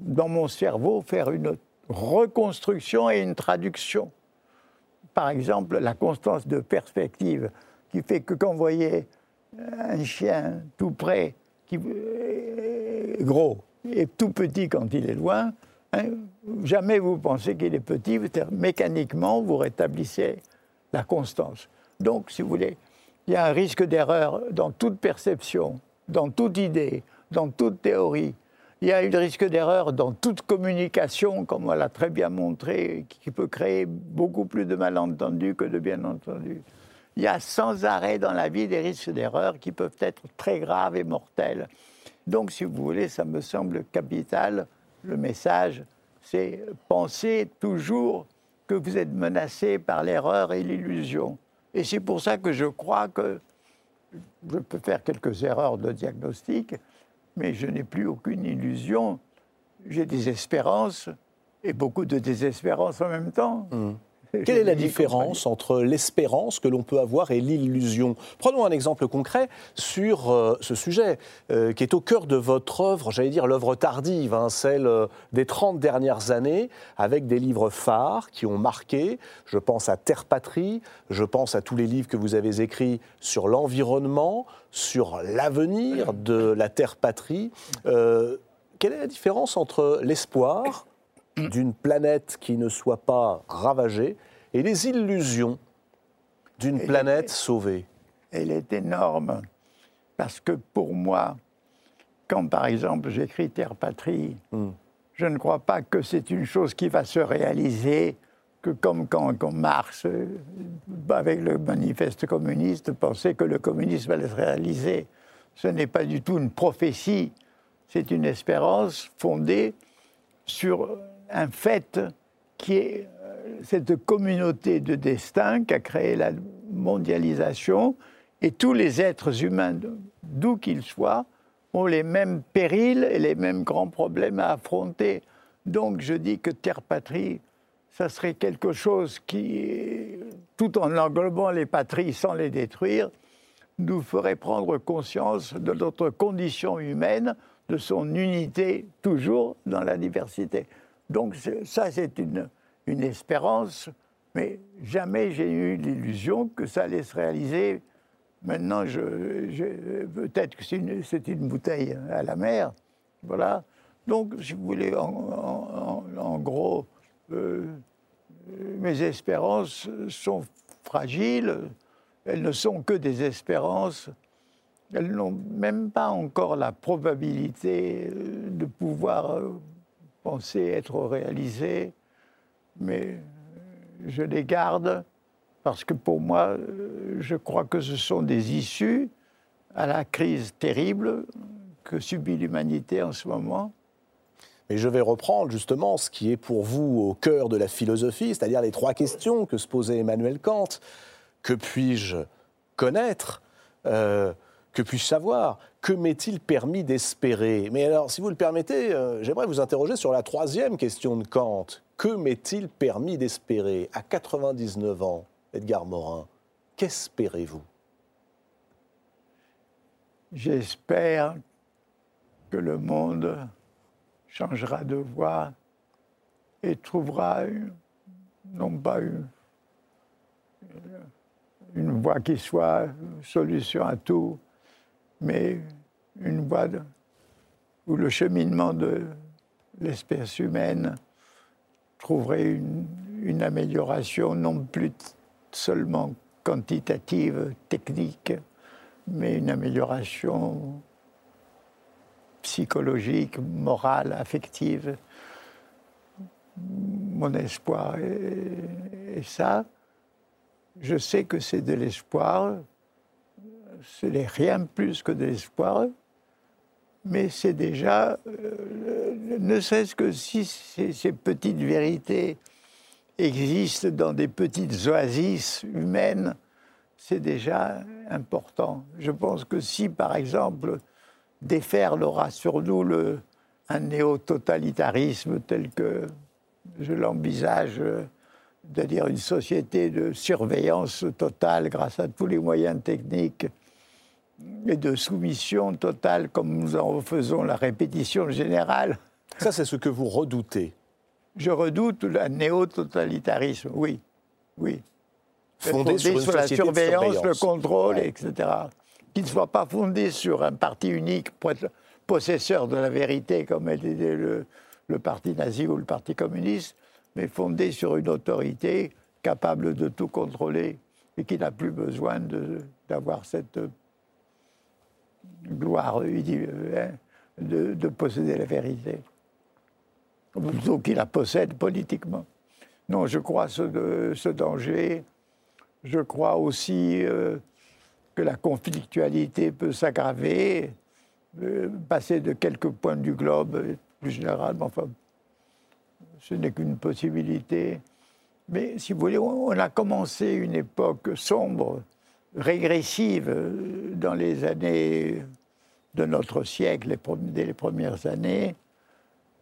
Speaker 2: dans mon cerveau, faire une reconstruction et une traduction. Par exemple, la constance de perspective, qui fait que quand vous voyez un chien tout près, qui est gros, et tout petit quand il est loin, hein, jamais vous pensez qu'il est petit, mécaniquement, vous rétablissez la constance. Donc, si vous voulez, il y a un risque d'erreur dans toute perception, dans toute idée, dans toute théorie. Il y a un risque d'erreur dans toute communication, comme on l'a très bien montré, qui peut créer beaucoup plus de malentendus que de bien entendus. Il y a sans arrêt dans la vie des risques d'erreur qui peuvent être très graves et mortels. Donc, si vous voulez, ça me semble capital. Le message, c'est penser toujours que vous êtes menacé par l'erreur et l'illusion. Et c'est pour ça que je crois que je peux faire quelques erreurs de diagnostic, mais je n'ai plus aucune illusion. J'ai des espérances et beaucoup de désespérance en même temps.
Speaker 1: Mmh. Quelle est la différence entre l'espérance que l'on peut avoir et l'illusion? Prenons un exemple concret sur euh, ce sujet euh, qui est au cœur de votre œuvre, j'allais dire l'œuvre tardive, hein, celle euh, des 30 dernières années, avec des livres phares qui ont marqué. Je pense à Terre Patrie, je pense à tous les livres que vous avez écrits sur l'environnement, sur l'avenir de la Terre Patrie. quelle est la différence entre l'espoir d'une planète qui ne soit pas ravagée et les illusions d'une planète sauvée
Speaker 2: Elle est énorme parce que pour moi, quand par exemple j'écris Terre Patrie, hmm. je ne crois pas que c'est une chose qui va se réaliser, que comme quand, quand Marx, euh, avec le manifeste communiste, pensait que le communisme allait se réaliser. Ce n'est pas du tout une prophétie, c'est une espérance fondée sur un fait qui est euh, cette communauté de destin qui a créé la mondialisation et tous les êtres humains, d'où qu'ils soient, ont les mêmes périls et les mêmes grands problèmes à affronter. Donc je dis que Terre Patrie, ça serait quelque chose qui, tout en englobant les patries sans les détruire, nous ferait prendre conscience de notre condition humaine, de son unité toujours dans la diversité. Donc ça, c'est une, une espérance, mais jamais j'ai eu l'illusion que ça allait se réaliser. Maintenant, peut-être que c'est une, une, bouteille à la mer. Voilà. Donc, si vous voulez, en, gros, euh, mes espérances sont fragiles. Elles ne sont que des espérances. Elles n'ont même pas encore la probabilité de pouvoir euh, être réalisé, mais je les garde parce que pour moi, je crois que ce sont des issues à la crise terrible que subit l'humanité en ce moment.
Speaker 1: Mais je vais reprendre justement ce qui est pour vous au cœur de la philosophie, c'est-à-dire les trois questions que se posait Emmanuel Kant. Que puis-je connaître? Euh, Que puis-je savoir? Que m'est-il permis d'espérer? Mais alors, si vous le permettez, euh, j'aimerais vous interroger sur la troisième question de Kant. Que m'est-il permis d'espérer? À 99 ans, Edgar Morin, qu'espérez-vous?
Speaker 2: J'espère que le monde changera de voie et trouvera non pas une, une voie qui soit solution à tout, mais une voie où le cheminement de l'espèce humaine trouverait une, amélioration non plus seulement quantitative, technique, mais une amélioration psychologique, morale, affective. Mon espoir est, ça. Je sais que c'est de l'espoir, ce n'est rien plus que de l'espoir, mais c'est déjà euh, ne serait-ce que si ces, petites vérités existent dans des petites oasis humaines, c'est déjà important. Je pense que si, par exemple, déferle aura sur nous un néo-totalitarisme tel que je l'envisage, c'est-à-dire une société de surveillance totale grâce à tous les moyens techniques et de soumission totale comme nous en faisons la répétition générale.
Speaker 1: Ça, c'est ce que vous redoutez.
Speaker 2: Je redoute le néo-totalitarisme, oui, oui.
Speaker 1: Fondé, sur,
Speaker 2: la surveillance, le contrôle, etc. Qui ne soit pas fondé sur un parti unique, possesseur de la vérité, comme était le, le parti nazi ou le parti communiste, mais fondé sur une autorité capable de tout contrôler et qui n'a plus besoin d'avoir cette gloire hein, de, de, posséder la vérité. Plutôt qu'il la possède politiquement. Non, je crois ce, ce danger. Je crois aussi euh, que la conflictualité peut s'aggraver, euh, passer de quelques points du globe, plus généralement, enfin, ce n'est qu'une possibilité. Mais si vous voulez, on a commencé une époque sombre régressive euh, dans les années de notre siècle, dès les premières années.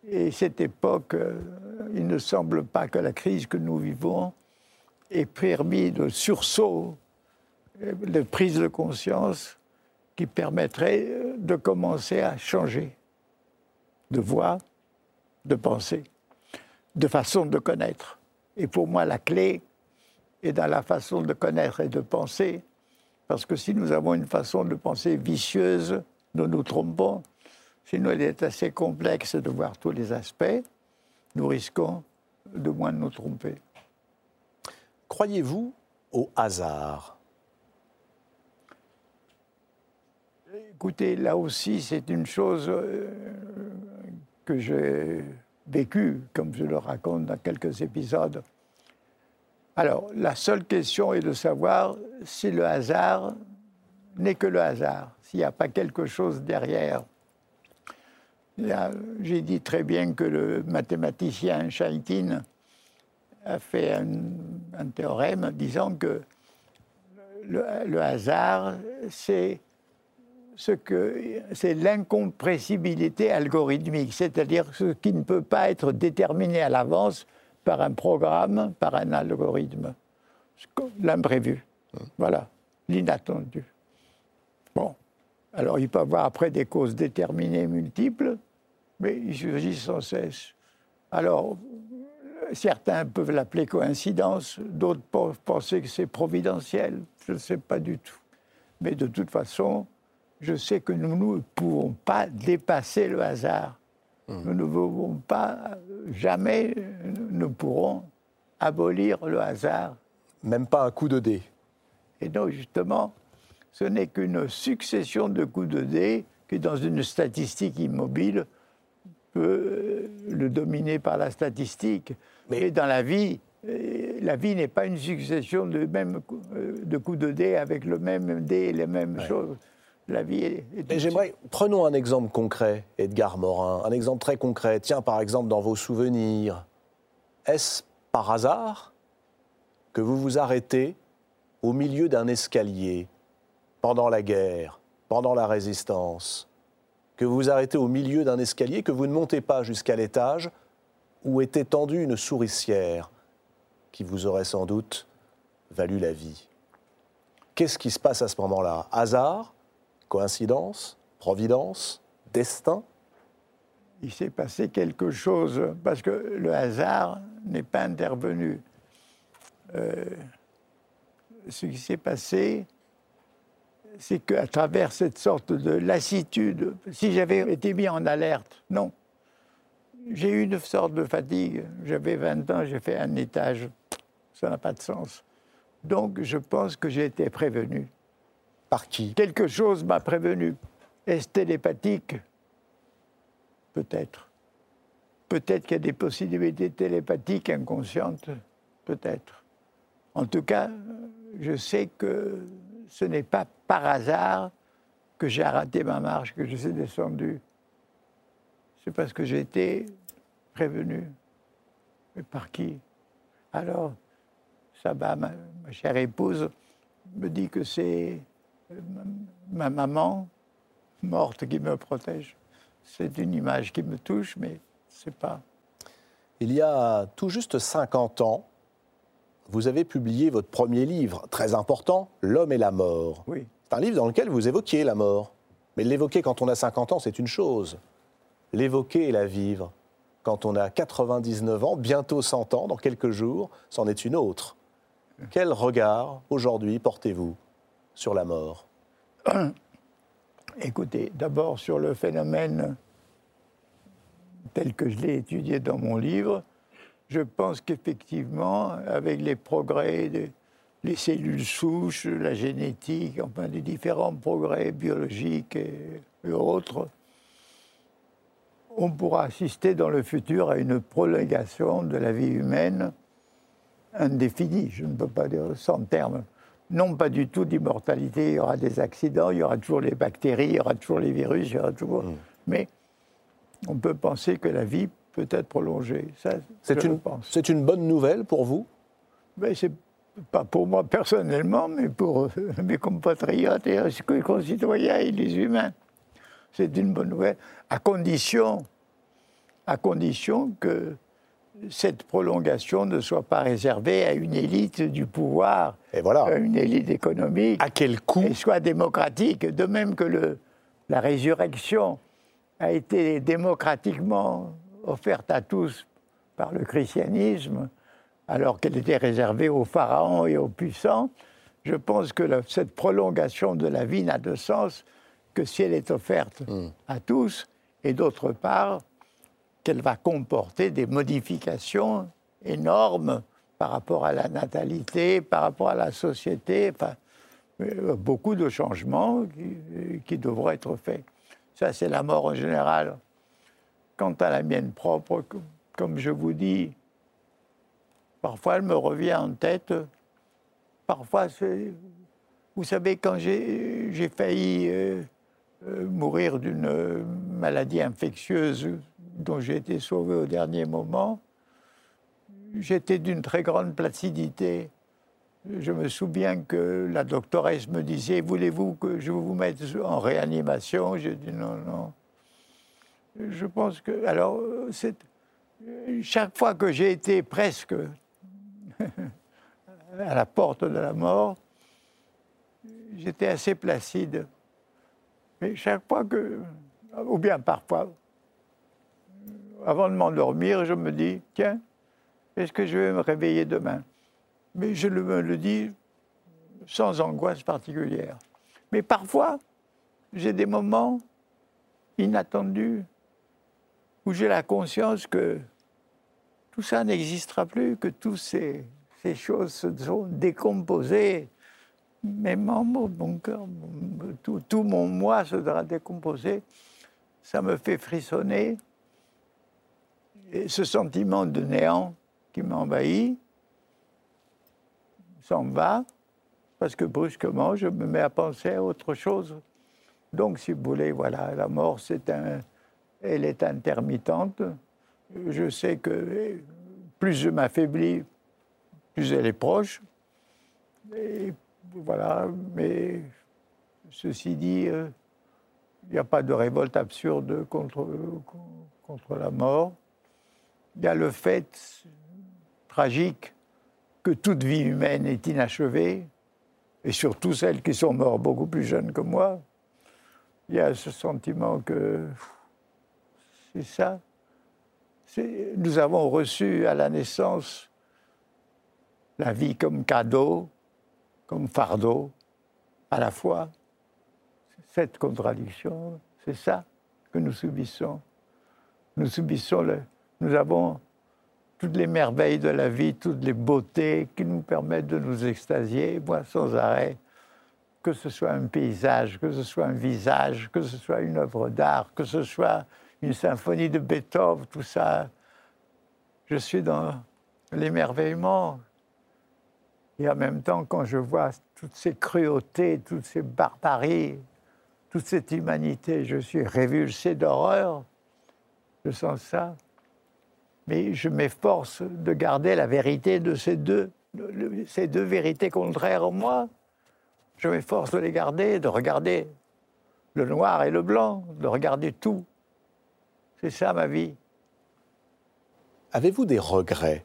Speaker 2: Et cette époque, euh, il ne semble pas que la crise que nous vivons ait permis de sursaut, euh, de prise de conscience qui permettrait de commencer à changer de voix, de pensée, de façon de connaître. Et pour moi, la clé est dans la façon de connaître et de penser parce que si nous avons une façon de penser vicieuse, nous nous trompons. Sinon, il est assez complexe de voir tous les aspects. Nous risquons de moins nous tromper.
Speaker 1: Croyez-vous au hasard?
Speaker 2: Écoutez, là aussi, c'est une chose euh, que j'ai vécue, comme je le raconte dans quelques épisodes. Alors, la seule question est de savoir si le hasard n'est que le hasard, s'il n'y a pas quelque chose derrière. J'ai dit très bien que le mathématicien Chaikin a fait un, théorème disant que le, hasard, c'est ce que c'est l'incompressibilité algorithmique, c'est-à-dire ce qui ne peut pas être déterminé à l'avance par un programme, par un algorithme. L'imprévu. Voilà, l'inattendu. Bon, alors il peut y avoir après des causes déterminées multiples, mais il surgit sans cesse. Alors, certains peuvent l'appeler coïncidence, d'autres peuvent penser que c'est providentiel, je ne sais pas du tout. Mais de toute façon, je sais que nous ne pouvons pas dépasser le hasard. Nous ne pouvons pas, jamais nous pourrons abolir le hasard.
Speaker 1: Même pas un coup de dé.
Speaker 2: Et donc, justement, ce n'est qu'une succession de coups de dé qui, dans une statistique immobile, peut le dominer par la statistique. Mais dans la vie, la vie n'est pas une succession de, même, de coups de dé avec le même dé et les mêmes choses la vie est.
Speaker 1: j'aimerais, prenons un exemple concret, Edgar Morin, un exemple très concret. Tiens, par exemple, dans vos souvenirs, est-ce par hasard que vous vous arrêtez au milieu d'un escalier pendant la guerre, pendant la résistance, que vous vous arrêtez au milieu d'un escalier, que vous ne montez pas jusqu'à l'étage où était tendue une souricière qui vous aurait sans doute valu la vie? Qu'est-ce qui se passe à ce moment-là? Hasard Coïncidence Providence Destin
Speaker 2: Il s'est passé quelque chose, parce que le hasard n'est pas intervenu. Euh, ce qui s'est passé, c'est qu'à travers cette sorte de lassitude, si j'avais été mis en alerte, non. J'ai eu une sorte de fatigue. J'avais 20 ans, j'ai fait un étage. Ça n'a pas de sens. Donc je pense que j'ai été prévenu.
Speaker 1: Par qui?
Speaker 2: Quelque chose m'a prévenu. Est-ce télépathique? Peut-être. Peut-être qu'il y a des possibilités télépathiques inconscientes? Peut-être. En tout cas, je sais que ce n'est pas par hasard que j'ai raté ma marche, que je suis descendu. C'est parce que j'ai été prévenu. Mais par qui? Alors, Saba, ma, ma chère épouse, me dit que c'est ma maman morte qui me protège. C'est une image qui me touche, mais c'est pas.
Speaker 1: Il y a tout juste 50 ans, vous avez publié votre premier livre, très important, L'homme et la mort.
Speaker 2: Oui.
Speaker 1: C'est un livre dans lequel vous évoquiez la mort. Mais l'évoquer quand on a 50 ans, c'est une chose. L'évoquer et la vivre quand on a 99 ans, bientôt 100 ans, dans quelques jours, c'en est une autre. Quel regard, aujourd'hui, portez-vous sur la mort
Speaker 2: Écoutez, d'abord sur le phénomène tel que je l'ai étudié dans mon livre, je pense qu'effectivement, avec les progrès des les cellules souches, la génétique, enfin les différents progrès biologiques et autres, on pourra assister dans le futur à une prolongation de la vie humaine indéfinie, je ne peux pas dire sans terme. Non pas du tout d'immortalité, il y aura des accidents, il y aura toujours les bactéries, il y aura toujours les virus, il y aura toujours...
Speaker 1: Mm.
Speaker 2: Mais on peut penser que la vie peut être prolongée. Ça,
Speaker 1: C'est une,
Speaker 2: pense.
Speaker 1: c'est une bonne nouvelle pour vous?
Speaker 2: Mais c'est pas pour moi personnellement, mais pour mes compatriotes et mes concitoyens et les humains. C'est une bonne nouvelle, à condition, à condition que cette prolongation ne soit pas réservée à une élite du pouvoir,
Speaker 1: Et voilà.
Speaker 2: à une élite économique,
Speaker 1: À quel coût
Speaker 2: et soit démocratique, de même que le, la résurrection a été démocratiquement offerte à tous par le christianisme, alors qu'elle était réservée aux pharaons et aux puissants, je pense que la- cette prolongation de la vie n'a de sens que si elle est offerte à tous, et d'autre part, qu'elle va comporter des modifications énormes par rapport à la natalité, par rapport à la société, enfin, euh, beaucoup de changements qui, qui devront être faits. Ça, c'est la mort en général. Quant à la mienne propre, com- comme je vous dis, parfois elle me revient en tête. Parfois, vous savez, quand j'ai failli euh, euh, mourir d'une euh, maladie infectieuse dont j'ai été sauvé au dernier moment, j'étais d'une très grande placidité. Je me souviens que la doctoresse me disait Voulez-vous que je vous mette en réanimation? J'ai dit non, non. Je pense que. Alors. Chaque fois que j'ai été presque à la porte de la mort, j'étais assez placide. Mais chaque fois que. Ou bien parfois, avant de m'endormir, je me dis Tiens, est-ce que je vais me réveiller demain? Mais je me le dis sans angoisse particulière. Mais parfois, j'ai des moments inattendus où j'ai la conscience que tout ça n'existera plus, que toutes ces, choses se sont décomposées. Mes membres, mon cœur, tout mon moi se sera décomposé. Ça me fait frissonner. Et ce sentiment de néant qui m'envahit, s'en va, parce que brusquement, je me mets à penser à autre chose. Donc, si vous voulez, voilà, la mort, elle est intermittente. Je sais que plus je m'affaiblis, plus elle est proche. Voilà, mais ceci dit, euh, il n'y a pas de révolte absurde contre la mort. Il y a le fait tragique que toute vie humaine est inachevée, et surtout celles qui sont mortes beaucoup plus jeunes que moi. Il y a ce sentiment que c'est ça. Nous avons reçu à la naissance la vie comme cadeau, comme fardeau, à la fois. Cette contradiction, c'est ça que nous subissons. Nous subissons le. Nous avons toutes les merveilles de la vie, toutes les beautés qui nous permettent de nous extasier, moi sans arrêt, que ce soit un paysage, que ce soit un visage, que ce soit une œuvre d'art, que ce soit une symphonie de Beethoven, tout ça. Je suis dans l'émerveillement. Et en même temps, quand je vois toutes ces cruautés, toutes ces barbaries, toute cette humanité, je suis révulsé d'horreur. Je sens ça. Mais je m'efforce de garder la vérité de ces deux, ces deux vérités contraires en moi. Je m'efforce de les garder, de regarder le noir et le blanc, de regarder tout. C'est ça ma vie.
Speaker 1: Avez-vous des regrets?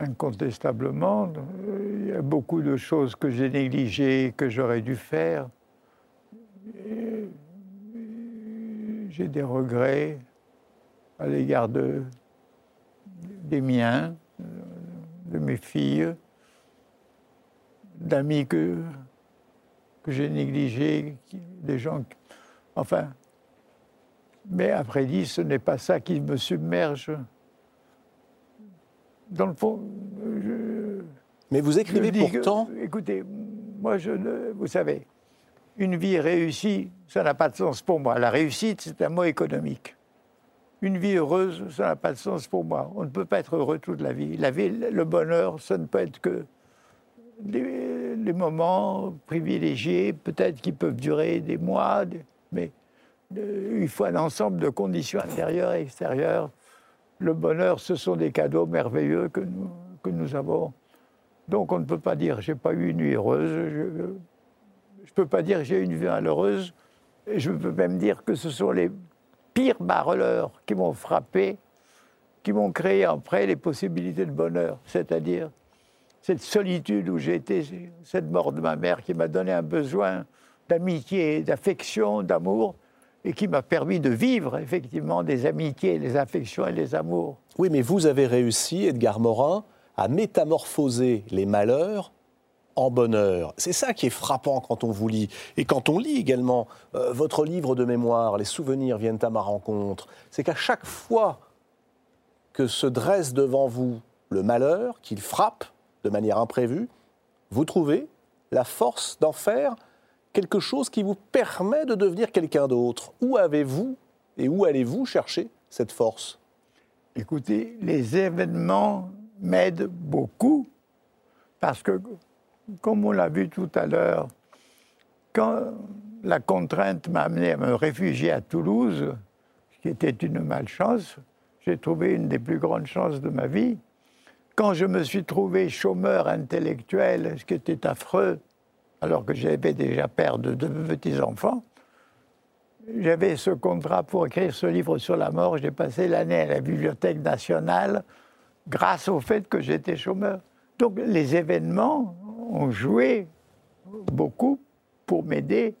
Speaker 2: Incontestablement, il y a beaucoup de choses que j'ai négligées, que j'aurais dû faire. J'ai des regrets à l'égard de, des miens, de mes filles, d'amis que, que j'ai négligés, des gens. Enfin, mais après dit, ce n'est pas ça qui me submerge. Dans le fond, je,
Speaker 1: Mais vous écrivez
Speaker 2: que-
Speaker 1: pourtant.
Speaker 2: écoutez, moi, je ne, vous savez, une vie réussie, ça n'a pas de sens pour moi. La réussite, c'est un mot économique. Une vie heureuse, ça n'a pas de sens pour moi. On ne peut pas être heureux toute la vie. La vie, le bonheur, ça ne peut être que des, moments privilégiés, peut-être qui peuvent durer des mois, mais euh, il faut un ensemble de conditions intérieures et extérieures. Le bonheur, ce sont des cadeaux merveilleux que nous, que nous avons. Donc on ne peut pas dire j'ai pas eu une nuit heureuse. Je ne peux pas dire j'ai eu une vie malheureuse. Je peux même dire que ce sont les pires barreleurs qui m'ont frappé, qui m'ont créé après les possibilités de bonheur. C'est-à-dire cette solitude où j'ai été, cette mort de ma mère qui m'a donné un besoin d'amitié, d'affection, d'amour, et qui m'a permis de vivre effectivement des amitiés, des affections et des amours.
Speaker 1: Oui, mais vous avez réussi, Edgar Morin, à métamorphoser les malheurs en bonheur. C'est ça qui est frappant quand on vous lit. Et quand on lit également euh, votre livre de mémoire, Les souvenirs viennent à ma rencontre, c'est qu'à chaque fois que se dresse devant vous le malheur, qu'il frappe de manière imprévue, vous trouvez la force d'en faire quelque chose qui vous permet de devenir quelqu'un d'autre. Où avez-vous et où allez-vous chercher cette force?
Speaker 2: Écoutez, les événements m'aident beaucoup parce que, comme on l'a vu tout à l'heure, quand la contrainte m'a amené à me réfugier à Toulouse, ce qui était une malchance, j'ai trouvé une des plus grandes chances de ma vie. Quand je me suis trouvé chômeur intellectuel, ce qui était affreux, alors que j'avais déjà père de deux petits-enfants, j'avais ce contrat pour écrire ce livre sur la mort. J'ai passé l'année à la Bibliothèque nationale grâce au fait que j'étais chômeur. Donc les événements ont joué beaucoup pour m'aider.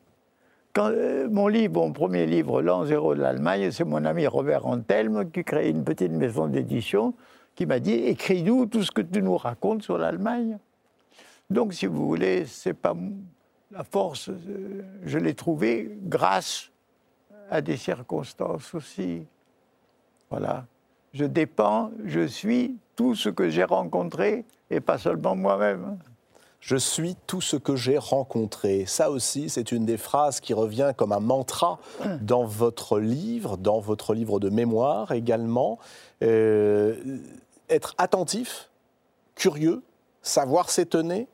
Speaker 2: Euh, mon mon premier livre, L'an zéro de l'Allemagne, c'est mon ami Robert Antelme qui crée une petite maison d'édition qui m'a dit écris-nous tout ce que tu nous racontes sur l'Allemagne. Donc, si vous voulez, c'est pas la force, euh, je l'ai trouvée grâce à des circonstances aussi. Voilà. Je dépends, je suis tout ce que j'ai rencontré et pas seulement moi-même.
Speaker 1: Je suis tout ce que j'ai rencontré. Ça aussi, c'est une des phrases qui revient comme un mantra dans votre livre, dans votre livre de mémoire également. Euh, être attentif, curieux, savoir s'étonner,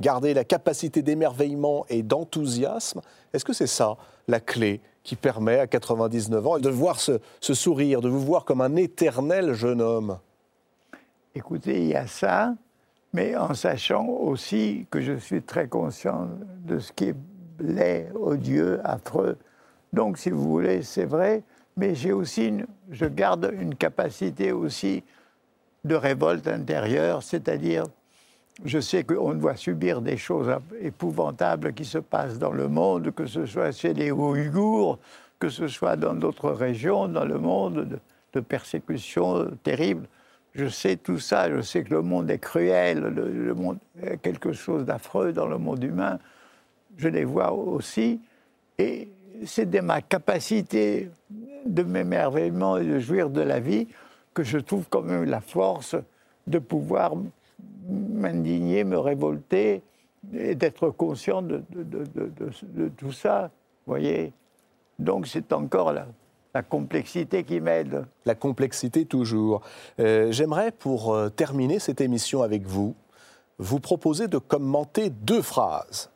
Speaker 1: garder la capacité d'émerveillement et d'enthousiasme. Est-ce que c'est ça la clé qui permet à 99 ans de voir ce, ce sourire, de vous voir comme un éternel jeune homme?
Speaker 2: Écoutez, il y a ça, mais en sachant aussi que je suis très conscient de ce qui est laid, odieux, affreux. Donc, si vous voulez, c'est vrai, mais j'ai aussi, une- je garde une capacité aussi de révolte intérieure, c'est-à-dire, je sais qu'on doit subir des choses épouvantables qui se passent dans le monde, que ce soit chez les Ouïghours, que ce soit dans d'autres régions dans le monde, de, de persécutions terribles. Je sais tout ça, je sais que le monde est cruel, le, monde il y a quelque chose d'affreux dans le monde humain. Je les vois aussi. Et c'est de ma capacité de m'émerveillement et de jouir de la vie que je trouve quand même la force de pouvoir m'indigner, me révolter et d'être conscient de, de- tout ça. Voyez? Donc c'est encore la, la complexité qui m'aide.
Speaker 1: La complexité toujours. Euh, J'aimerais, pour euh, terminer cette émission avec vous, vous proposer de commenter deux phrases.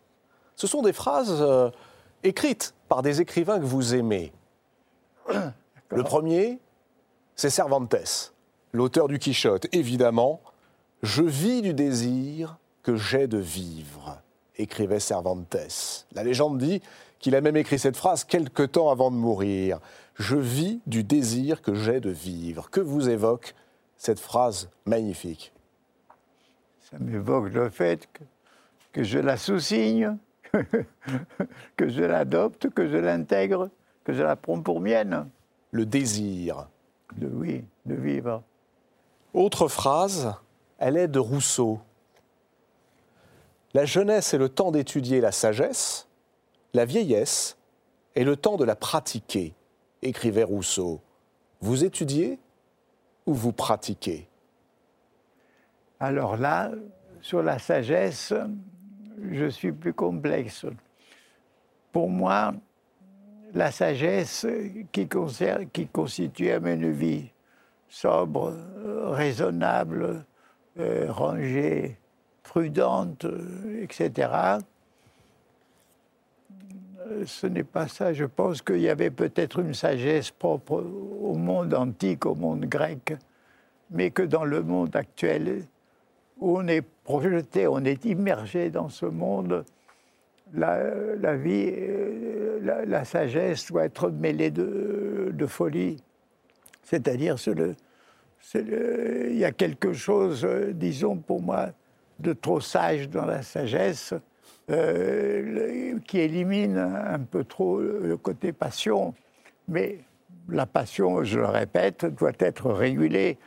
Speaker 1: Ce sont des phrases euh, écrites par des écrivains que vous aimez. Le premier, c'est Cervantes, l'auteur du Quichotte. Évidemment, je vis du désir que j'ai de vivre, écrivait Cervantes. La légende dit qu'il a même écrit cette phrase quelque temps avant de mourir. Je vis du désir que j'ai de vivre. Que vous évoque cette phrase magnifique
Speaker 2: Ça m'évoque le fait que, que je la sous-signe, que je l'adopte, que je l'intègre, que je la prends pour mienne.
Speaker 1: Le désir.
Speaker 2: De, oui, de vivre.
Speaker 1: Autre phrase, elle est de Rousseau. La jeunesse est le temps d'étudier la sagesse, la vieillesse est le temps de la pratiquer, écrivait Rousseau. Vous étudiez ou vous pratiquez?
Speaker 2: Alors là, sur la sagesse, je suis plus complexe. Pour moi, la sagesse qui, constitue à une vie sobre, raisonnable, euh, rangée, prudente, etc. Euh, ce n'est pas ça. Je pense qu'il y avait peut-être une sagesse propre au monde antique, au monde grec, mais que dans le monde actuel, où on est projeté, on est immergé dans ce monde, la, vie, la, la, sagesse doit être mêlée de, de folie. C'est-à-dire, il y a quelque chose, disons pour moi, de trop sage dans la sagesse, euh, qui élimine un peu trop le côté passion. Mais la passion, je le répète, doit être régulée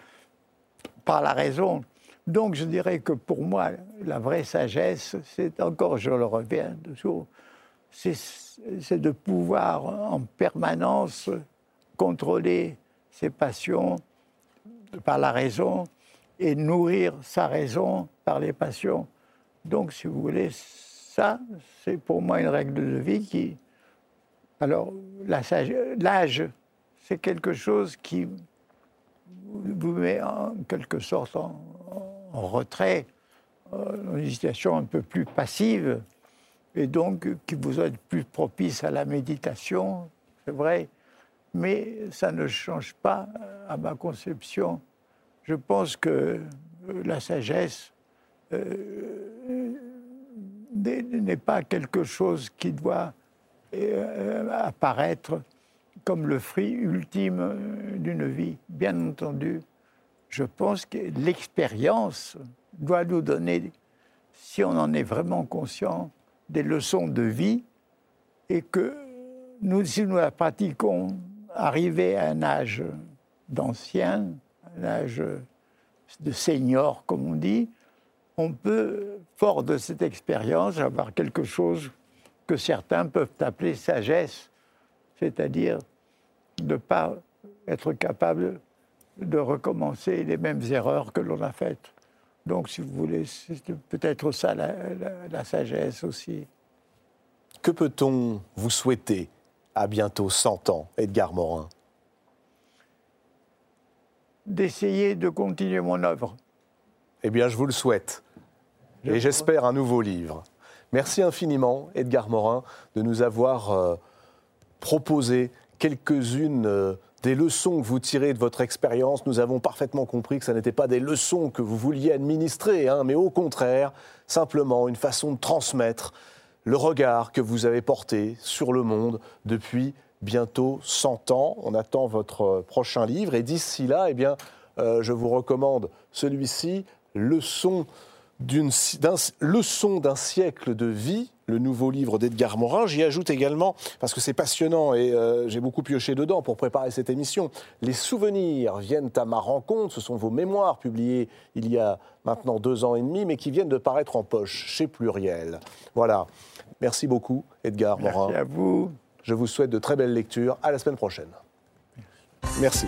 Speaker 2: par la raison. Donc je dirais que pour moi, la vraie sagesse, c'est encore, je le reviens toujours, c'est de pouvoir en permanence contrôler ses passions par la raison et nourrir sa raison par les passions. Donc, si vous voulez, ça, c'est pour moi une règle de vie qui. Alors, l'âge, c'est quelque chose qui vous met en quelque sorte en, retrait, euh, dans une situation un peu plus passive, et donc qui vous être plus propice à la méditation, c'est vrai, mais ça ne change pas à ma conception. Je pense que la sagesse euh, n'est pas quelque chose qui doit euh, apparaître comme le fruit ultime d'une vie. Bien entendu, je pense que l'expérience doit nous donner, si on en est vraiment conscient, des leçons de vie et que nous, si nous la pratiquons, arriver à un âge d'ancien, un âge de senior, comme on dit, on peut, fort de cette expérience, avoir quelque chose que certains peuvent appeler sagesse, c'est-à-dire ne pas être capable de recommencer les mêmes erreurs que l'on a faites. Donc, si vous voulez, c'est peut-être ça la, sagesse aussi.
Speaker 1: Que peut-on vous souhaiter à bientôt 100 ans, Edgar Morin?
Speaker 2: D'essayer de continuer mon œuvre.
Speaker 1: Eh bien, je vous le souhaite. Et j'espère un nouveau livre. Merci infiniment, Edgar Morin, de nous avoir euh, proposé quelques-unes euh, des leçons que vous tirez de votre expérience. Nous avons parfaitement compris que ce n'étaient pas des leçons que vous vouliez administrer, hein, mais au contraire, simplement une façon de transmettre le regard que vous avez porté sur le monde depuis bientôt 100 ans. On attend votre prochain livre et d'ici là, eh bien, euh, je vous recommande celui-ci, Leçon leçon d'un siècle de vie, le nouveau livre d'Edgar Morin. J'y ajoute également, parce que c'est passionnant et euh, j'ai beaucoup pioché dedans pour préparer cette émission, Les souvenirs viennent à ma rencontre. Ce sont vos mémoires publiées il y a maintenant deux ans et demi, mais qui viennent de paraître en poche chez Pluriel. Voilà. Merci beaucoup, Edgar Morin.
Speaker 2: Merci à vous.
Speaker 1: Je vous souhaite de très belles lectures. À la semaine prochaine. Merci.